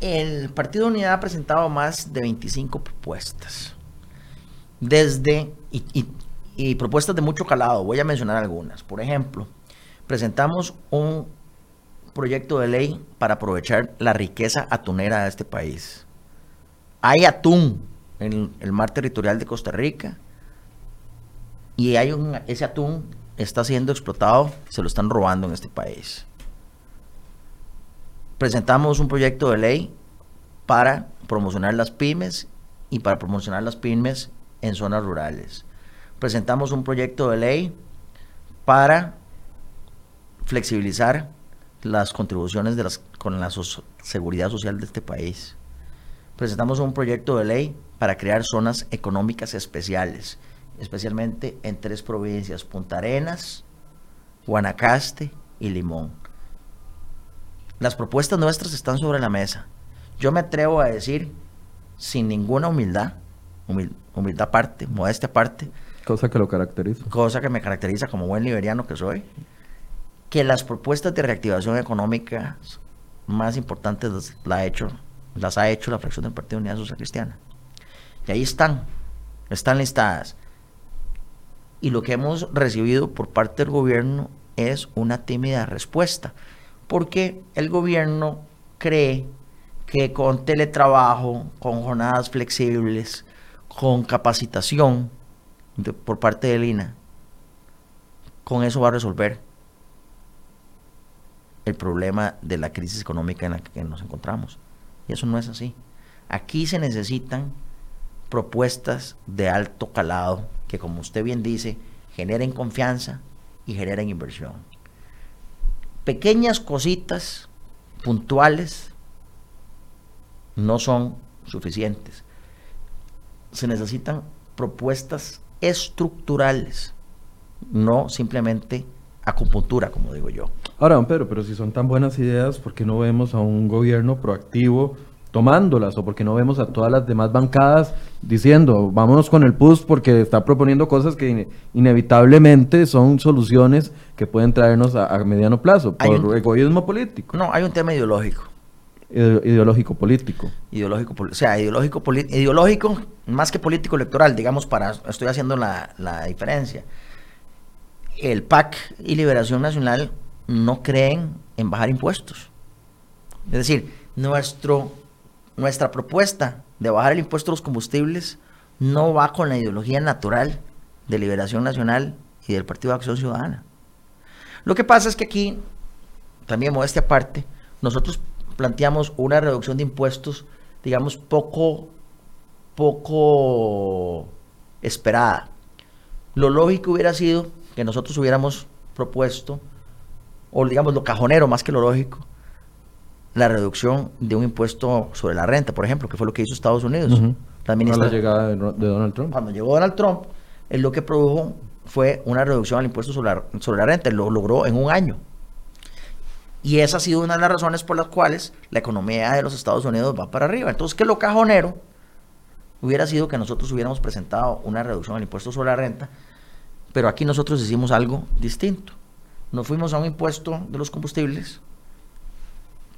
El Partido Unidad ha presentado más de 25 propuestas. Desde, y, propuestas de mucho calado, voy a mencionar algunas. Por ejemplo, presentamos un proyecto de ley para aprovechar la riqueza atunera de este país. Hay atún en el mar territorial de Costa Rica y ese atún está siendo explotado, se lo están robando en este país. Presentamos un proyecto de ley para promocionar las pymes y para promocionar las pymes en zonas rurales. Presentamos un proyecto de ley para flexibilizar las contribuciones de las, con la seguridad social de este país. Presentamos un proyecto de ley para crear zonas económicas especiales, especialmente en tres provincias, Punta Arenas, Guanacaste y Limón. Las propuestas nuestras están sobre la mesa. Yo me atrevo a decir, sin ninguna humildad, humildad aparte, modestia aparte. Cosa que lo caracteriza. Cosa que me caracteriza como buen liberiano que soy que las propuestas de reactivación económica más importantes las ha hecho, las ha hecho la fracción del Partido Unidad Social Cristiana. Y ahí están, están listadas. Y lo que hemos recibido por parte del gobierno es una tímida respuesta, porque el gobierno cree que con teletrabajo, con jornadas flexibles, con capacitación por parte del INA, con eso va a resolver el problema de la crisis económica en la que nos encontramos. Y eso no es así. Aquí se necesitan propuestas de alto calado que, como usted bien dice, generen confianza y generen inversión. Pequeñas cositas puntuales no son suficientes. Se necesitan propuestas estructurales, no simplemente acupuntura, como digo yo. Ahora, don Pedro, pero si son tan buenas ideas, ¿por qué no vemos a un gobierno proactivo tomándolas? ¿O por qué no vemos a todas las demás bancadas diciendo, vámonos con el PUS porque está proponiendo cosas que inevitablemente son soluciones que pueden traernos a, mediano plazo, por egoísmo político? No, hay un tema ideológico. Ideológico político. Ideológico, o sea, ideológico, ideológico más que político electoral, digamos, para, estoy haciendo la, la diferencia el PAC y Liberación Nacional no creen en bajar impuestos. Es decir, nuestro, nuestra propuesta de bajar el impuesto a los combustibles no va con la ideología natural de Liberación Nacional y del Partido de Acción Ciudadana. Lo que pasa es que aquí, también modestia aparte, nosotros planteamos una reducción de impuestos, digamos, poco, poco esperada. Lo lógico hubiera sido que nosotros hubiéramos propuesto, o digamos lo cajonero más que lo lógico, la reducción de un impuesto sobre la renta, por ejemplo, que fue lo que hizo Estados Unidos. la, llegada de, Donald Trump. Cuando llegó Donald Trump, él lo que produjo fue una reducción al impuesto sobre la, sobre la renta, lo logró en un año. Y esa ha sido una de las razones por las cuales la economía de los Estados Unidos va para arriba. Entonces, que lo cajonero hubiera sido que nosotros hubiéramos presentado una reducción al impuesto sobre la renta pero aquí nosotros hicimos algo distinto. Nos fuimos a un impuesto de los combustibles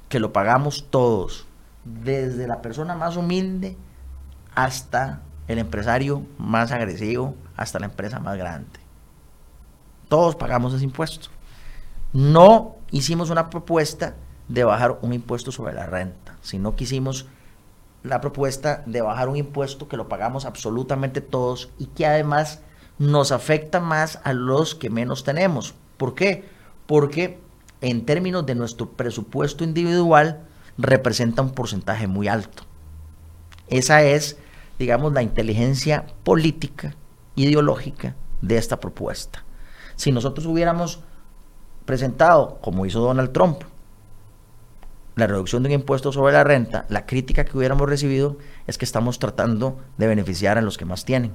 que lo pagamos todos, desde la persona más humilde hasta el empresario más agresivo, hasta la empresa más grande. Todos pagamos ese impuesto. No hicimos una propuesta de bajar un impuesto sobre la renta, sino que hicimos la propuesta de bajar un impuesto que lo pagamos absolutamente todos y que además nos afecta más a los que menos tenemos. ¿Por qué? Porque en términos de nuestro presupuesto individual representa un porcentaje muy alto. Esa es, digamos, la inteligencia política, ideológica de esta propuesta. Si nosotros hubiéramos presentado, como hizo Donald Trump, la reducción de un impuesto sobre la renta, la crítica que hubiéramos recibido es que estamos tratando de beneficiar a los que más tienen.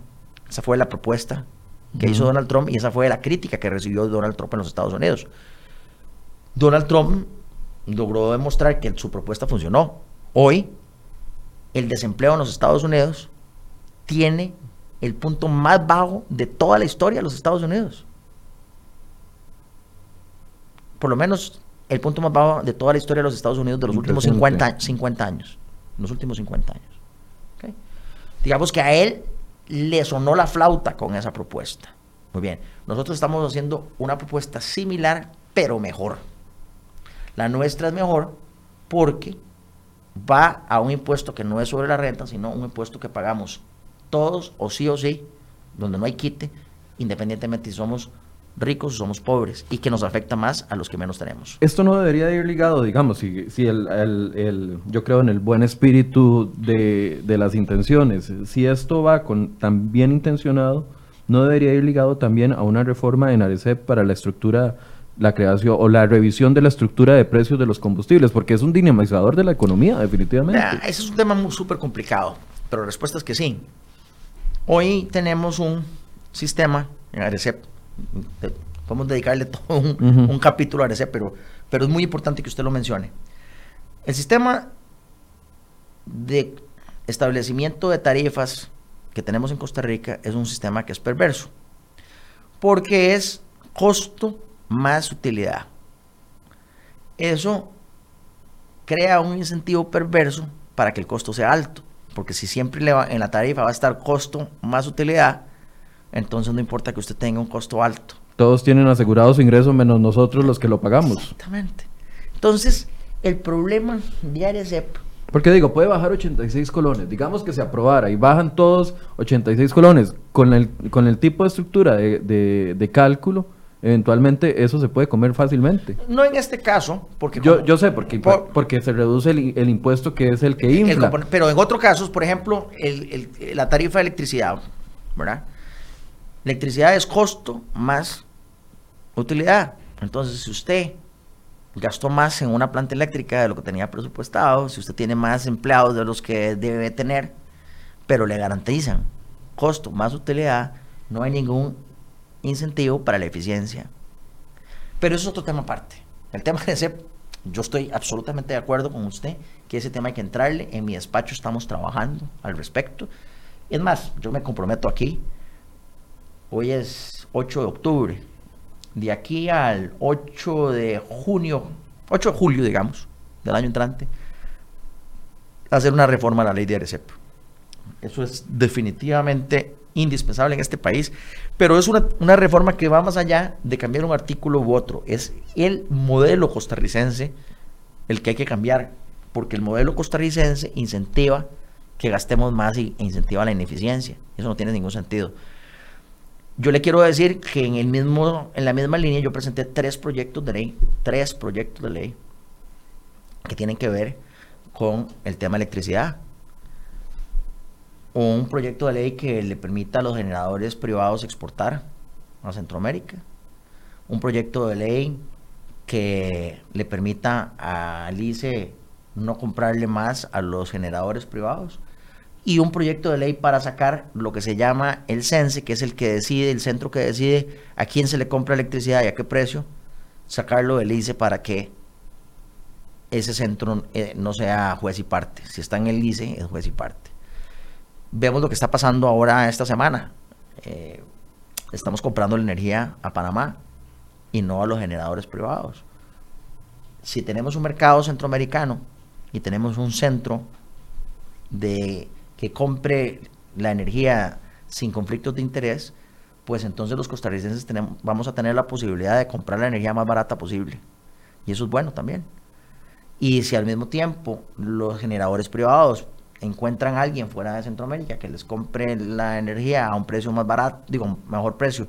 Esa fue la propuesta que hizo Donald Trump y esa fue la crítica que recibió Donald Trump en los Estados Unidos. Donald Trump logró demostrar que su propuesta funcionó. Hoy, el desempleo en los Estados Unidos tiene el punto más bajo de toda la historia de los Estados Unidos. Por lo menos el punto más bajo de toda la historia de los Estados Unidos de los últimos 50, 50 años. Los últimos 50 años. Digamos que a él le sonó la flauta con esa propuesta. Muy bien, nosotros estamos haciendo una propuesta similar, pero mejor. La nuestra es mejor porque va a un impuesto que no es sobre la renta, sino un impuesto que pagamos todos o sí o sí, donde no hay quite, independientemente si somos ricos somos pobres, y que nos afecta más a los que menos tenemos. Esto no debería ir ligado, digamos, si, si el, el, yo creo en el buen espíritu de, de, las intenciones, si esto va con tan bien intencionado, no debería ir ligado también a una reforma en ARECEP para la estructura, la creación o la revisión de la estructura de precios de los combustibles, porque es un dinamizador de la economía, definitivamente. ese es un tema súper complicado, pero la respuesta es que sí. Hoy tenemos un sistema en ARECEP podemos dedicarle [laughs] todo un, capítulo a ese, pero, pero es muy importante que usted lo mencione. El sistema de establecimiento de tarifas que tenemos en Costa Rica es un sistema que es perverso, porque es costo más utilidad. Eso crea un incentivo perverso para que el costo sea alto, porque si siempre le va, en la tarifa va a estar costo más utilidad, entonces no importa que usted tenga un costo alto. Todos tienen asegurados ingresos menos nosotros los que lo pagamos. Exactamente. Entonces, el problema de ARECEP Porque digo, puede bajar 86 colones. Digamos que se aprobara y bajan todos 86 colones. Con el, con el tipo de estructura de, de, cálculo, eventualmente eso se puede comer fácilmente. No en este caso, porque... Yo, yo sé, porque, porque se reduce el, el, impuesto que es el que infla. pero en otros casos, por ejemplo, el, la tarifa de electricidad, ¿verdad? Electricidad es costo más utilidad. Entonces, si usted gastó más en una planta eléctrica de lo que tenía presupuestado, si usted tiene más empleados de los que debe tener, pero le garantizan costo más utilidad, no hay ningún incentivo para la eficiencia. Pero eso es otro tema aparte. El tema de ese, yo estoy absolutamente de acuerdo con usted que ese tema hay que entrarle. En mi despacho estamos trabajando al respecto. Es más, yo me comprometo aquí. Hoy es 8 de octubre de aquí al 8 de junio, 8 de julio, digamos, del año entrante, hacer una reforma a la ley de ARECEP. Eso es definitivamente indispensable en este país, pero es una, una, reforma que va más allá de cambiar un artículo u otro. Es el modelo costarricense el que hay que cambiar, porque el modelo costarricense incentiva que gastemos más y, e incentiva la ineficiencia. Eso no tiene ningún sentido. Yo le quiero decir que en, el mismo, en la misma línea yo presenté tres proyectos de ley, tres proyectos de ley que tienen que ver con el tema de electricidad. Un proyecto de ley que le permita a los generadores privados exportar a Centroamérica. Un proyecto de ley que le permita al ICE no comprarle más a los generadores privados y un proyecto de ley para sacar lo que se llama el CENSE, que es el que decide, el centro que decide a quién se le compra electricidad y a qué precio, sacarlo del ICE para que ese centro eh, no sea juez y parte. Si está en el ICE, es juez y parte. Vemos lo que está pasando ahora esta semana. Eh, estamos comprando la energía a Panamá y no a los generadores privados. Si tenemos un mercado centroamericano y tenemos un centro de que compre la energía sin conflictos de interés, pues entonces los costarricenses tenemos, vamos a tener la posibilidad de comprar la energía más barata posible. Y eso es bueno también. Y si al mismo tiempo los generadores privados encuentran a alguien fuera de Centroamérica que les compre la energía a un precio más barato, digo, mejor precio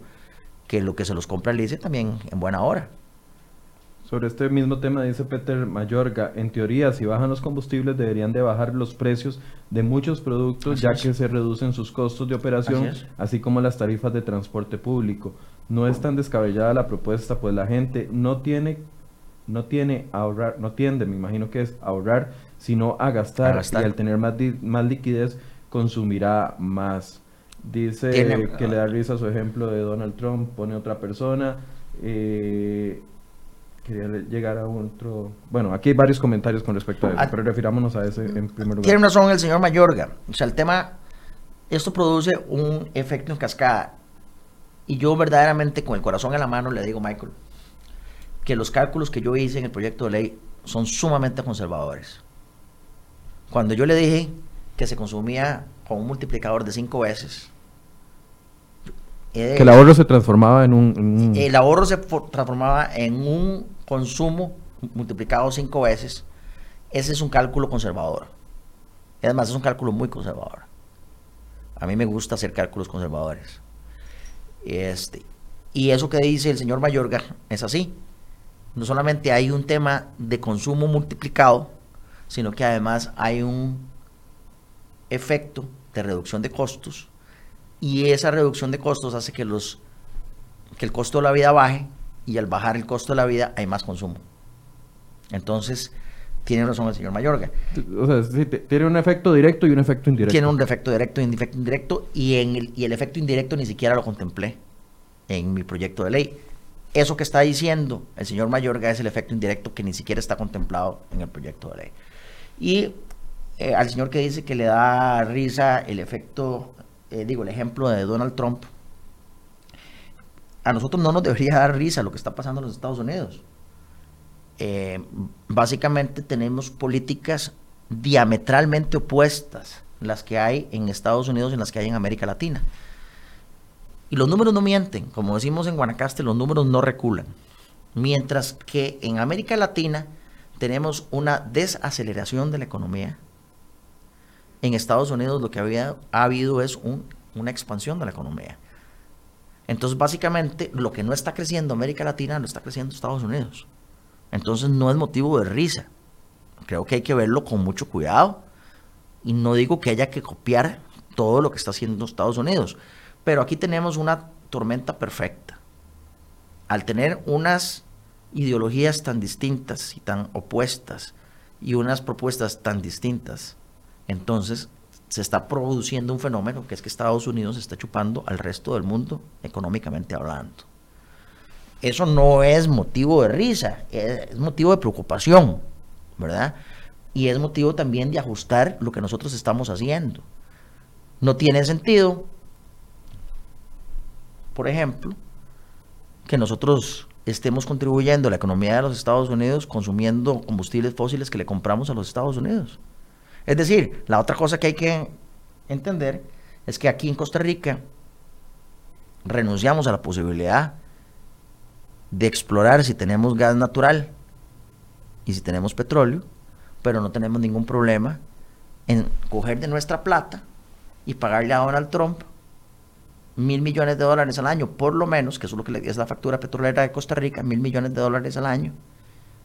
que lo que se los compra el ICE, también en buena hora. Sobre este mismo tema dice Peter Mayorga, en teoría si bajan los combustibles deberían de bajar los precios de muchos productos ya que se reducen sus costos de operación, así, como las tarifas de transporte público. No es tan descabellada la propuesta, pues la gente no tiene no tiene ahorrar, no tiende, me imagino que es ahorrar, sino a gastar, y al tener más, más liquidez consumirá más. Dice que le da risa su ejemplo de Donald Trump, pone otra persona. Eh, quería llegar a otro... Bueno, aquí hay varios comentarios con respecto a eso, ah, pero refirámonos a ese en primer lugar. Tiene razón el señor Mayorga. O sea, el tema, esto produce un efecto en cascada. Y yo verdaderamente con el corazón en la mano le digo, Michael, que los cálculos que yo hice en el proyecto de ley son sumamente conservadores. Cuando yo le dije que se consumía con un multiplicador de cinco veces, que el ahorro se transformaba en un, El ahorro se transformaba en un consumo multiplicado cinco veces. Ese es un cálculo conservador. Y además es un cálculo muy conservador. A mí me gusta hacer cálculos conservadores. Este, y eso que dice el señor Mayorga es así. No solamente hay un tema de consumo multiplicado, sino que además hay un efecto de reducción de costos y esa reducción de costos hace que, los, que el costo de la vida baje y al bajar el costo de la vida hay más consumo. Entonces, tiene razón el señor Mayorga. O sea, tiene un efecto directo y un efecto indirecto. Tiene un efecto directo y un efecto indirecto y, en el, y el efecto indirecto ni siquiera lo contemplé en mi proyecto de ley. Eso que está diciendo el señor Mayorga es el efecto indirecto que ni siquiera está contemplado en el proyecto de ley. Y eh, al señor que dice que le da risa el efecto eh, digo, el ejemplo de Donald Trump, a nosotros no nos debería dar risa lo que está pasando en los Estados Unidos. Eh, básicamente tenemos políticas diametralmente opuestas las que hay en Estados Unidos y las que hay en América Latina. Y los números no mienten, como decimos en Guanacaste, los números no reculan. Mientras que en América Latina tenemos una desaceleración de la economía, en Estados Unidos lo que había, ha habido es una expansión de la economía. Entonces, básicamente, lo que no está creciendo América Latina lo está creciendo Estados Unidos. Entonces, no es motivo de risa. Creo que hay que verlo con mucho cuidado. Y no digo que haya que copiar todo lo que está haciendo Estados Unidos. Pero aquí tenemos una tormenta perfecta. Al tener unas ideologías tan distintas y tan opuestas y unas propuestas tan distintas, entonces se está produciendo un fenómeno que es que Estados Unidos está chupando al resto del mundo económicamente hablando. Eso no es motivo de risa, es motivo de preocupación, ¿verdad? Y es motivo también de ajustar lo que nosotros estamos haciendo. No tiene sentido, por ejemplo, que nosotros estemos contribuyendo a la economía de los Estados Unidos consumiendo combustibles fósiles que le compramos a los Estados Unidos. Es decir, la otra cosa que hay que entender es que aquí en Costa Rica renunciamos a la posibilidad de explorar si tenemos gas natural y si tenemos petróleo, pero no tenemos ningún problema en coger de nuestra plata y pagarle a Donald Trump mil millones de dólares al año, por lo menos, que eso es lo que es la factura petrolera de Costa Rica, mil millones de dólares al año.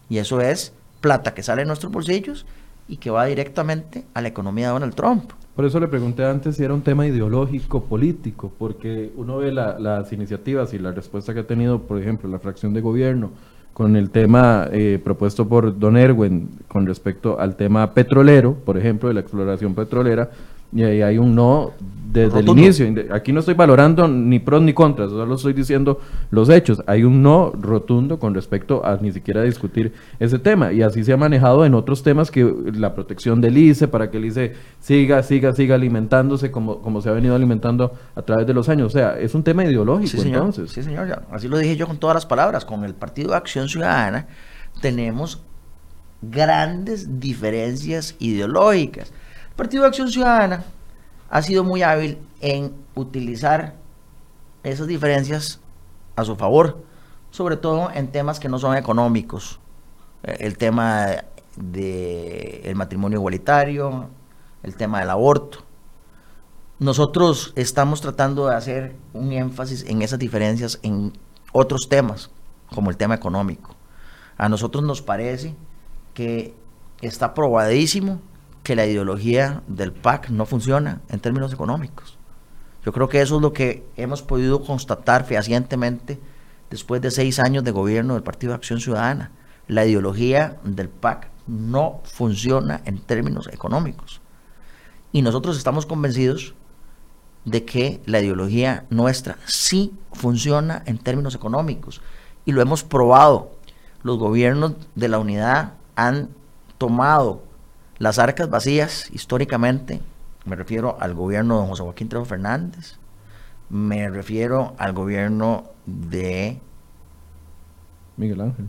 Y eso es plata que sale de nuestros bolsillos y que va directamente a la economía de Donald Trump. Por eso le pregunté antes si era un tema ideológico, político, porque uno ve las iniciativas y la respuesta que ha tenido, por ejemplo, la fracción de gobierno con el tema eh, propuesto por Don Erwin con respecto al tema petrolero, por ejemplo, de la exploración petrolera, y ahí hay un no desde el inicio. Aquí no estoy valorando ni pros ni contras, solo estoy diciendo los hechos. Hay un no rotundo con respecto a ni siquiera discutir ese tema. Y así se ha manejado en otros temas que la protección del ICE, para que el ICE siga, siga, siga alimentándose como, como se ha venido alimentando a través de los años. O sea, es un tema ideológico sí, entonces. Sí, señor. Así lo dije yo con todas las palabras. Con el Partido de Acción Ciudadana tenemos grandes diferencias ideológicas. Partido de Acción Ciudadana ha sido muy hábil en utilizar esas diferencias a su favor, sobre todo en temas que no son económicos. Eh, el tema del matrimonio igualitario, el tema del aborto. Nosotros estamos tratando de hacer un énfasis en esas diferencias en otros temas, como el tema económico. A nosotros nos parece que está probadísimo que la ideología del PAC no funciona en términos económicos. Yo creo que eso es lo que hemos podido constatar fehacientemente después de seis años de gobierno del Partido de Acción Ciudadana. La ideología del PAC no funciona en términos económicos. Y nosotros estamos convencidos de que la ideología nuestra sí funciona en términos económicos. Y lo hemos probado. Los gobiernos de la unidad han tomado las arcas vacías, históricamente, me refiero al gobierno de José Joaquín Trejo Fernández, me refiero al gobierno de Miguel Ángel.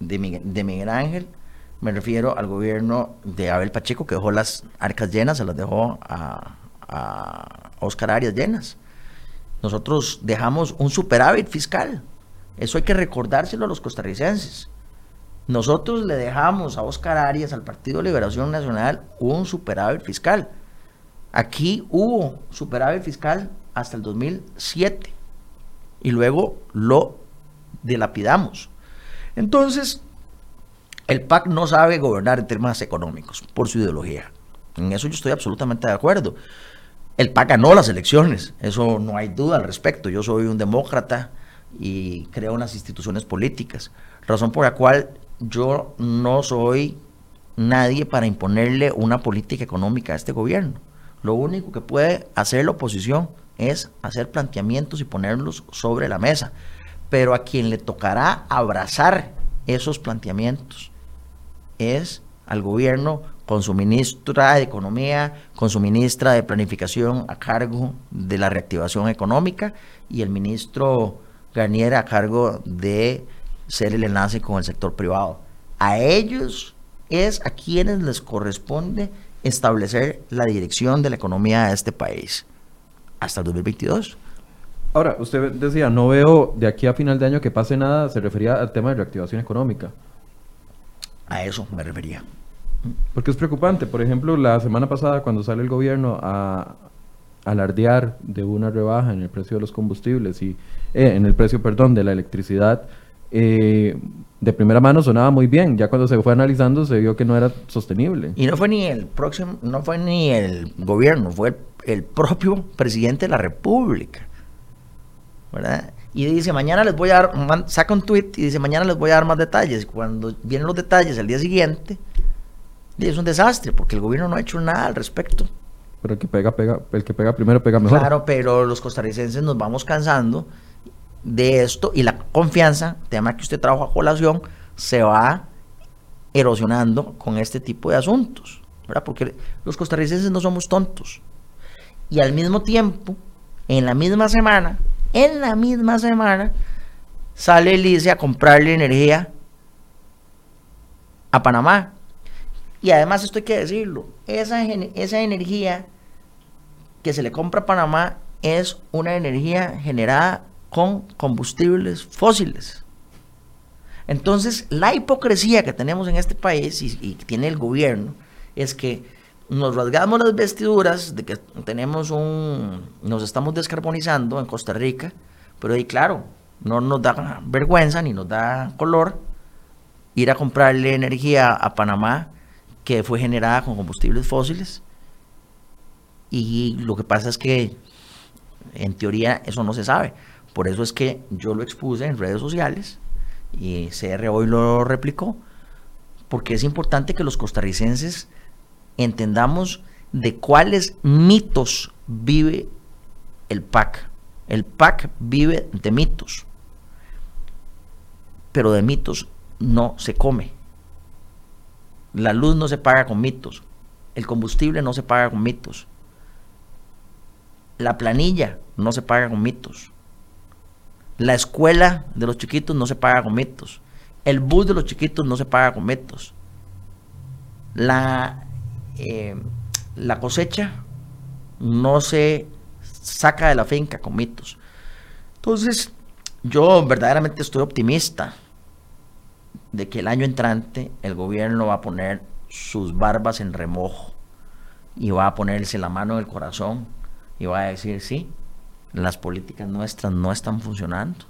De Miguel, Ángel, me refiero al gobierno de Abel Pacheco, que dejó las arcas llenas, se las dejó a, a Oscar Arias llenas. Nosotros dejamos un superávit fiscal. Eso hay que recordárselo a los costarricenses. Nosotros le dejamos a Oscar Arias, al Partido Liberación Nacional, un superávit fiscal. Aquí hubo superávit fiscal hasta el 2007 y luego lo dilapidamos. Entonces, el PAC no sabe gobernar en temas económicos por su ideología. En eso yo estoy absolutamente de acuerdo. El PAC ganó las elecciones, eso no hay duda al respecto. Yo soy un demócrata y creo en las instituciones políticas, razón por la cual yo no soy nadie para imponerle una política económica a este gobierno. Lo único que puede hacer la oposición es hacer planteamientos y ponerlos sobre la mesa. Pero a quien le tocará abrazar esos planteamientos es al gobierno con su ministra de Economía, con su ministra de Planificación a cargo de la reactivación económica y el ministro Garnier a cargo de ser el enlace con el sector privado. A ellos es a quienes les corresponde establecer la dirección de la economía de este país hasta el 2022. Ahora, usted decía, no veo de aquí a final de año que pase nada, se refería al tema de reactivación económica. A eso me refería. Porque es preocupante. Por ejemplo, la semana pasada cuando sale el gobierno a alardear de una rebaja en el precio de los combustibles y eh, en el precio, perdón, de la electricidad, eh, de primera mano sonaba muy bien. Ya cuando se fue analizando se vio que no era sostenible. Y no fue ni el próximo, no fue ni el gobierno, fue el, propio presidente de la República. ¿Verdad? Y dice, mañana les voy a dar, saca un tweet y dice, mañana les voy a dar más detalles. Cuando vienen los detalles al día siguiente, es un desastre porque el gobierno no ha hecho nada al respecto. Pero el que pega, pega, el que pega primero pega mejor. Claro, pero los costarricenses nos vamos cansando de esto y la confianza, tema que usted trajo a colación, se va erosionando con este tipo de asuntos, ¿verdad? Porque los costarricenses no somos tontos. Y al mismo tiempo, en la misma semana, en la misma semana, sale Elise a comprarle energía a Panamá. Y además esto hay que decirlo, esa, esa energía que se le compra a Panamá es una energía generada con combustibles fósiles. Entonces, la hipocresía que tenemos en este país y, y, tiene el gobierno es que nos rasgamos las vestiduras de que tenemos un, nos estamos descarbonizando en Costa Rica, pero ahí claro, no nos da vergüenza ni nos da color ir a comprarle energía a Panamá que fue generada con combustibles fósiles. Y lo que pasa es que en teoría eso no se sabe. Por eso es que yo lo expuse en redes sociales y CR hoy lo replicó, porque es importante que los costarricenses entendamos de cuáles mitos vive el PAC. El PAC vive de mitos, pero de mitos no se come. La luz no se paga con mitos. El combustible no se paga con mitos. La planilla no se paga con mitos. La escuela de los chiquitos no se paga con mitos. El bus de los chiquitos no se paga con mitos. La, eh, la cosecha no se saca de la finca con mitos. Entonces, yo verdaderamente estoy optimista de que el año entrante el gobierno va a poner sus barbas en remojo y va a ponerse la mano en el corazón y va a decir, sí, las políticas nuestras no están funcionando.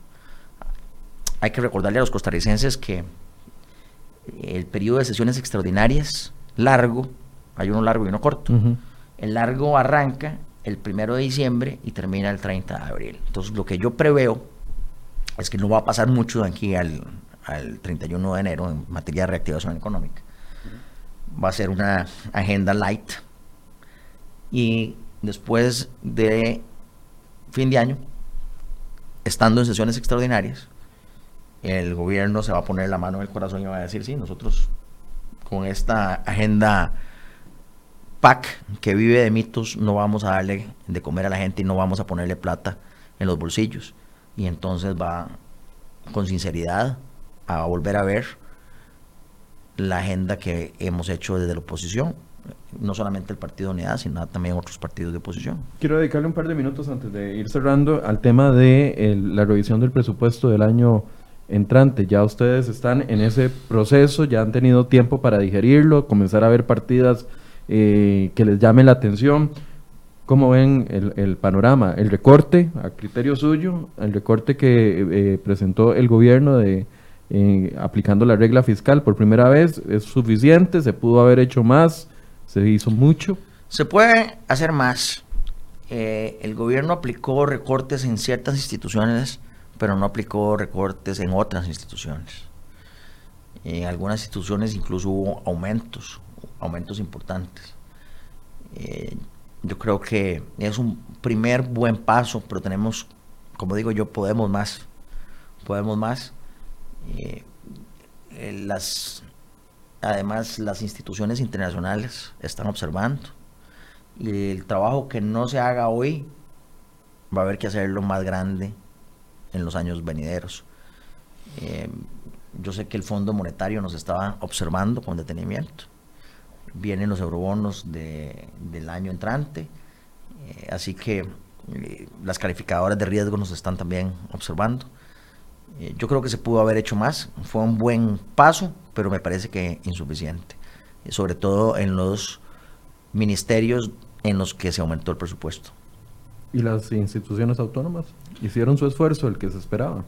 Hay que recordarle a los costarricenses que el periodo de sesiones extraordinarias, largo, hay uno largo y uno corto. El largo arranca el primero de diciembre y termina el 30 de abril. Entonces, lo que yo preveo es que no va a pasar mucho de aquí al, al 31 de enero en materia de reactivación económica. Va a ser una agenda light. Y después de fin de año, estando en sesiones extraordinarias, el gobierno se va a poner la mano en el corazón y va a decir, sí, nosotros con esta agenda PAC que vive de mitos, no vamos a darle de comer a la gente y no vamos a ponerle plata en los bolsillos. Y entonces va con sinceridad a volver a ver la agenda que hemos hecho desde la oposición no solamente el Partido Unidad, sino también otros partidos de oposición. Quiero dedicarle un par de minutos antes de ir cerrando al tema de la revisión del presupuesto del año entrante. Ya ustedes están en ese proceso, ya han tenido tiempo para digerirlo, comenzar a ver partidas eh, que les llamen la atención. ¿Cómo ven el, panorama? El recorte, a criterio suyo, el recorte que eh, presentó el gobierno de eh, aplicando la regla fiscal por primera vez, ¿es suficiente? ¿Se pudo haber hecho más? ¿Se hizo mucho? Se puede hacer más. Eh, el gobierno aplicó recortes en ciertas instituciones, pero no aplicó recortes en otras instituciones. En algunas instituciones incluso hubo aumentos, aumentos importantes. Eh, yo creo que es un primer buen paso, pero tenemos, como digo yo, podemos más. Podemos más. Eh, las Además, las instituciones internacionales están observando. Y el trabajo que no se haga hoy va a haber que hacerlo más grande en los años venideros. Eh, yo sé que el Fondo Monetario nos estaba observando con detenimiento. Vienen los eurobonos del año entrante. Eh, así que eh, las calificadoras de riesgo nos están también observando. yo creo que se pudo haber hecho más. Fue un buen paso, pero me parece que insuficiente. sobre todo en los ministerios en los que se aumentó el presupuesto. ¿Y las instituciones autónomas hicieron su esfuerzo, el que se esperaba?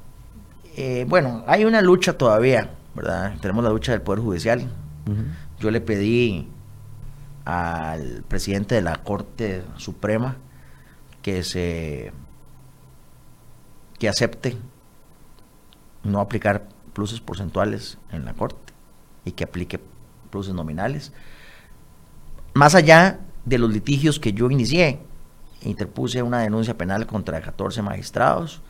Eh, bueno, hay una lucha todavía, ¿verdad? Tenemos la lucha del Poder Judicial. Yo le pedí al presidente de la Corte Suprema que se que acepte no aplicar pluses porcentuales en la Corte y que aplique pluses nominales. Más allá de los litigios que yo inicié, interpuse una denuncia penal contra 14 magistrados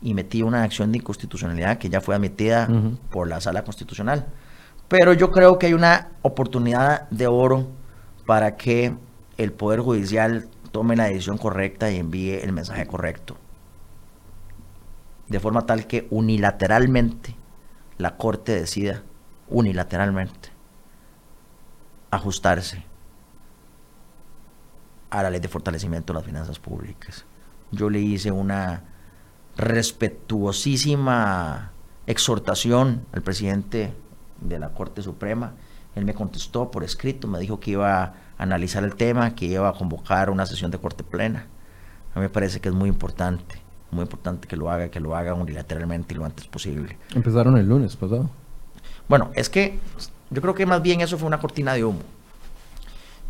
y metí una acción de inconstitucionalidad que ya fue admitida por la sala constitucional. Pero yo creo que hay una oportunidad de oro para que el Poder Judicial tome la decisión correcta y envíe el mensaje correcto. De forma tal que unilateralmente la Corte decida, unilateralmente, ajustarse a la ley de fortalecimiento de las finanzas públicas. Yo le hice una respetuosísima exhortación al presidente de la Corte Suprema. Él me contestó por escrito, me dijo que iba a analizar el tema, que iba a convocar una sesión de Corte Plena. A mí me parece que es muy importante, muy importante que lo haga, que lo haga unilateralmente y lo antes posible. Empezaron el lunes pasado. Bueno, es que yo creo que más bien eso fue una cortina de humo.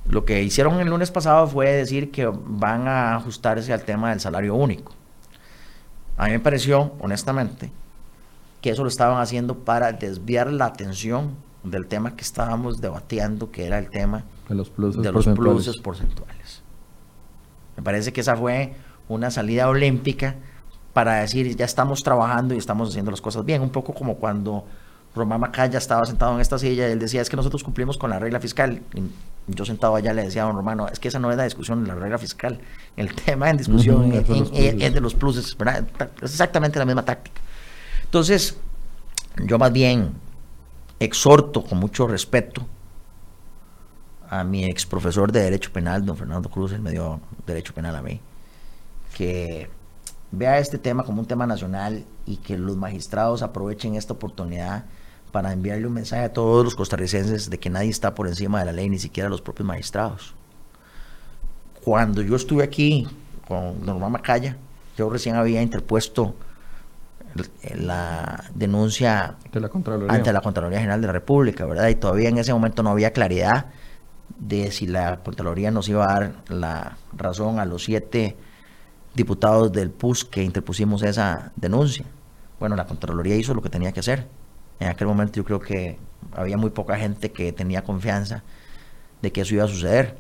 Lo que hicieron el lunes pasado fue decir que van a ajustarse al tema del salario único. A mí me pareció, honestamente, que eso lo estaban haciendo para desviar la atención del tema que estábamos debatiendo, que era el tema de los pluses, de los porcentuales. porcentuales. Me parece que esa fue una salida olímpica para decir, ya estamos trabajando y estamos haciendo las cosas bien, un poco como cuando Román Macaya estaba sentado en esta silla y él decía, es que nosotros cumplimos con la regla fiscal. Y yo sentado allá le decía a don Romano, es que esa no es la discusión la regla fiscal. El tema en discusión es, de los pluses, ¿verdad? Es exactamente la misma táctica. Entonces, yo más bien exhorto con mucho respeto a mi ex profesor de Derecho Penal, don Fernando Cruz, él me dio Derecho Penal a mí, que vea este tema como un tema nacional y que los magistrados aprovechen esta oportunidad para enviarle un mensaje a todos los costarricenses de que nadie está por encima de la ley, ni siquiera los propios magistrados. Cuando yo estuve aquí con Norma Macaya, yo recién había interpuesto la denuncia ante la Contraloría General de la República, ¿verdad? Y todavía en ese momento no había claridad de si la Contraloría nos iba a dar la razón a los siete diputados del PUS que interpusimos esa denuncia. Bueno, la Contraloría hizo lo que tenía que hacer en aquel momento yo creo que había muy poca gente que tenía confianza de que eso iba a suceder.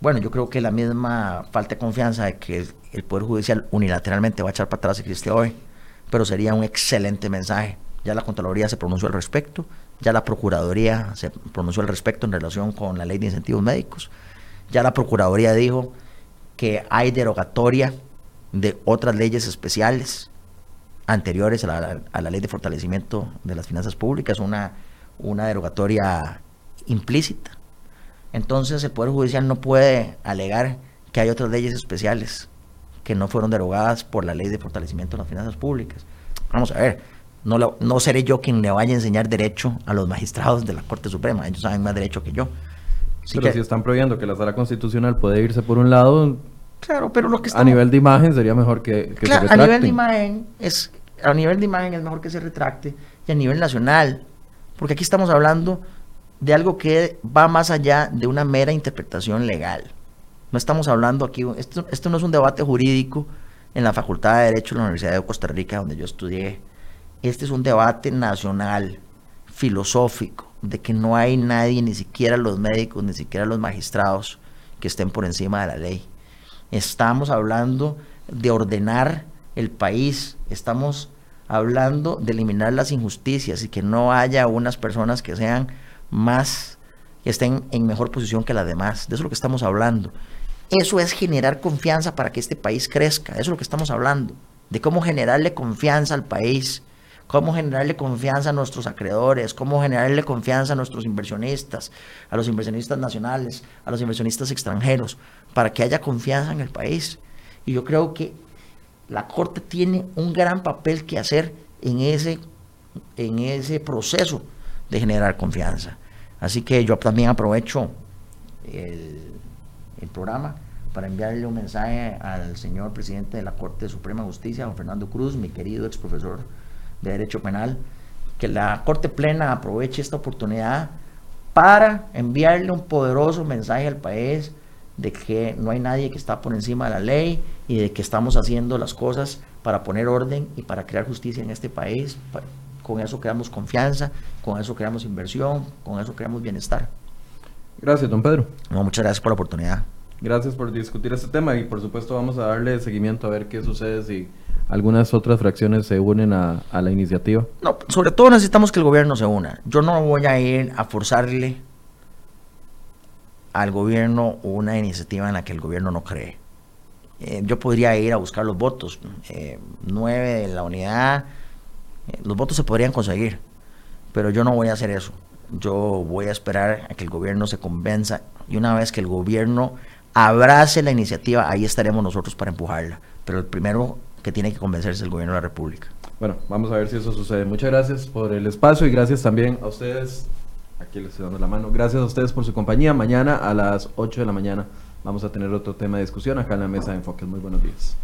Bueno, yo creo que la misma falta de confianza de que el Poder Judicial unilateralmente va a echar para atrás existe hoy, pero sería un excelente mensaje. Ya la Contraloría se pronunció al respecto, ya la Procuraduría se pronunció al respecto en relación con la ley de incentivos médicos, ya la Procuraduría dijo que hay derogatoria de otras leyes especiales anteriores a la, ley de fortalecimiento de las finanzas públicas, una, una derogatoria implícita. Entonces el Poder Judicial no puede alegar que hay otras leyes especiales que no fueron derogadas por la ley de fortalecimiento de las finanzas públicas. Vamos a ver, no, no seré yo quien le vaya a enseñar derecho a los magistrados de la Corte Suprema, ellos saben más derecho que yo. pero si están prohibiendo que la sala constitucional puede irse por un lado, Claro, pero lo que A nivel de imagen sería mejor que, que claro, A nivel de imagen es a nivel de imagen es mejor que se retracte y a nivel nacional, porque aquí estamos hablando de algo que va más allá de una mera interpretación legal. No estamos hablando aquí, esto, esto no es un debate jurídico en la Facultad de Derecho de la Universidad de Costa Rica, donde yo estudié. Este es un debate nacional, filosófico, de que no hay nadie, ni siquiera los médicos, ni siquiera los magistrados, que estén por encima de la ley. Estamos hablando de ordenar el país, estamos hablando de eliminar las injusticias y que no haya unas personas que sean más, que estén en mejor posición que las demás. De eso es lo que estamos hablando. Eso es generar confianza para que este país crezca. Eso es lo que estamos hablando. De cómo generarle confianza al país, cómo generarle confianza a nuestros acreedores, cómo generarle confianza a nuestros inversionistas, a los inversionistas nacionales, a los inversionistas extranjeros, para que haya confianza en el país. Y yo creo que la Corte tiene un gran papel que hacer en ese, en ese proceso de generar confianza. Así que yo también aprovecho el, el programa para enviarle un mensaje al señor presidente de la Corte Suprema de Justicia, don Fernando Cruz, mi querido ex profesor de Derecho Penal, que la Corte Plena aproveche esta oportunidad para enviarle un poderoso mensaje al país de que no hay nadie que está por encima de la ley y de que estamos haciendo las cosas para poner orden y para crear justicia en este país. Con eso creamos confianza, con eso creamos inversión, con eso creamos bienestar. Gracias, don Pedro. muchas gracias por la oportunidad. Gracias por discutir este tema y por supuesto vamos a darle seguimiento a ver qué sucede si algunas otras fracciones se unen a, a la iniciativa. No, sobre todo necesitamos que el gobierno se una. Yo no voy a ir a forzarle al gobierno una iniciativa en la que el gobierno no cree. Eh, yo podría ir a buscar los votos, eh, nueve de la unidad, eh, los votos se podrían conseguir, pero yo no voy a hacer eso. Yo voy a esperar a que el gobierno se convenza y una vez que el gobierno abrace la iniciativa, ahí estaremos nosotros para empujarla. Pero el primero que tiene que convencerse es el gobierno de la República. Bueno, vamos a ver si eso sucede. Muchas gracias por el espacio y gracias también a ustedes Aquí les estoy dando la mano. Gracias a ustedes por su compañía. Mañana a las 8 de la mañana vamos a tener otro tema de discusión acá en la mesa de Enfoques. Muy buenos días.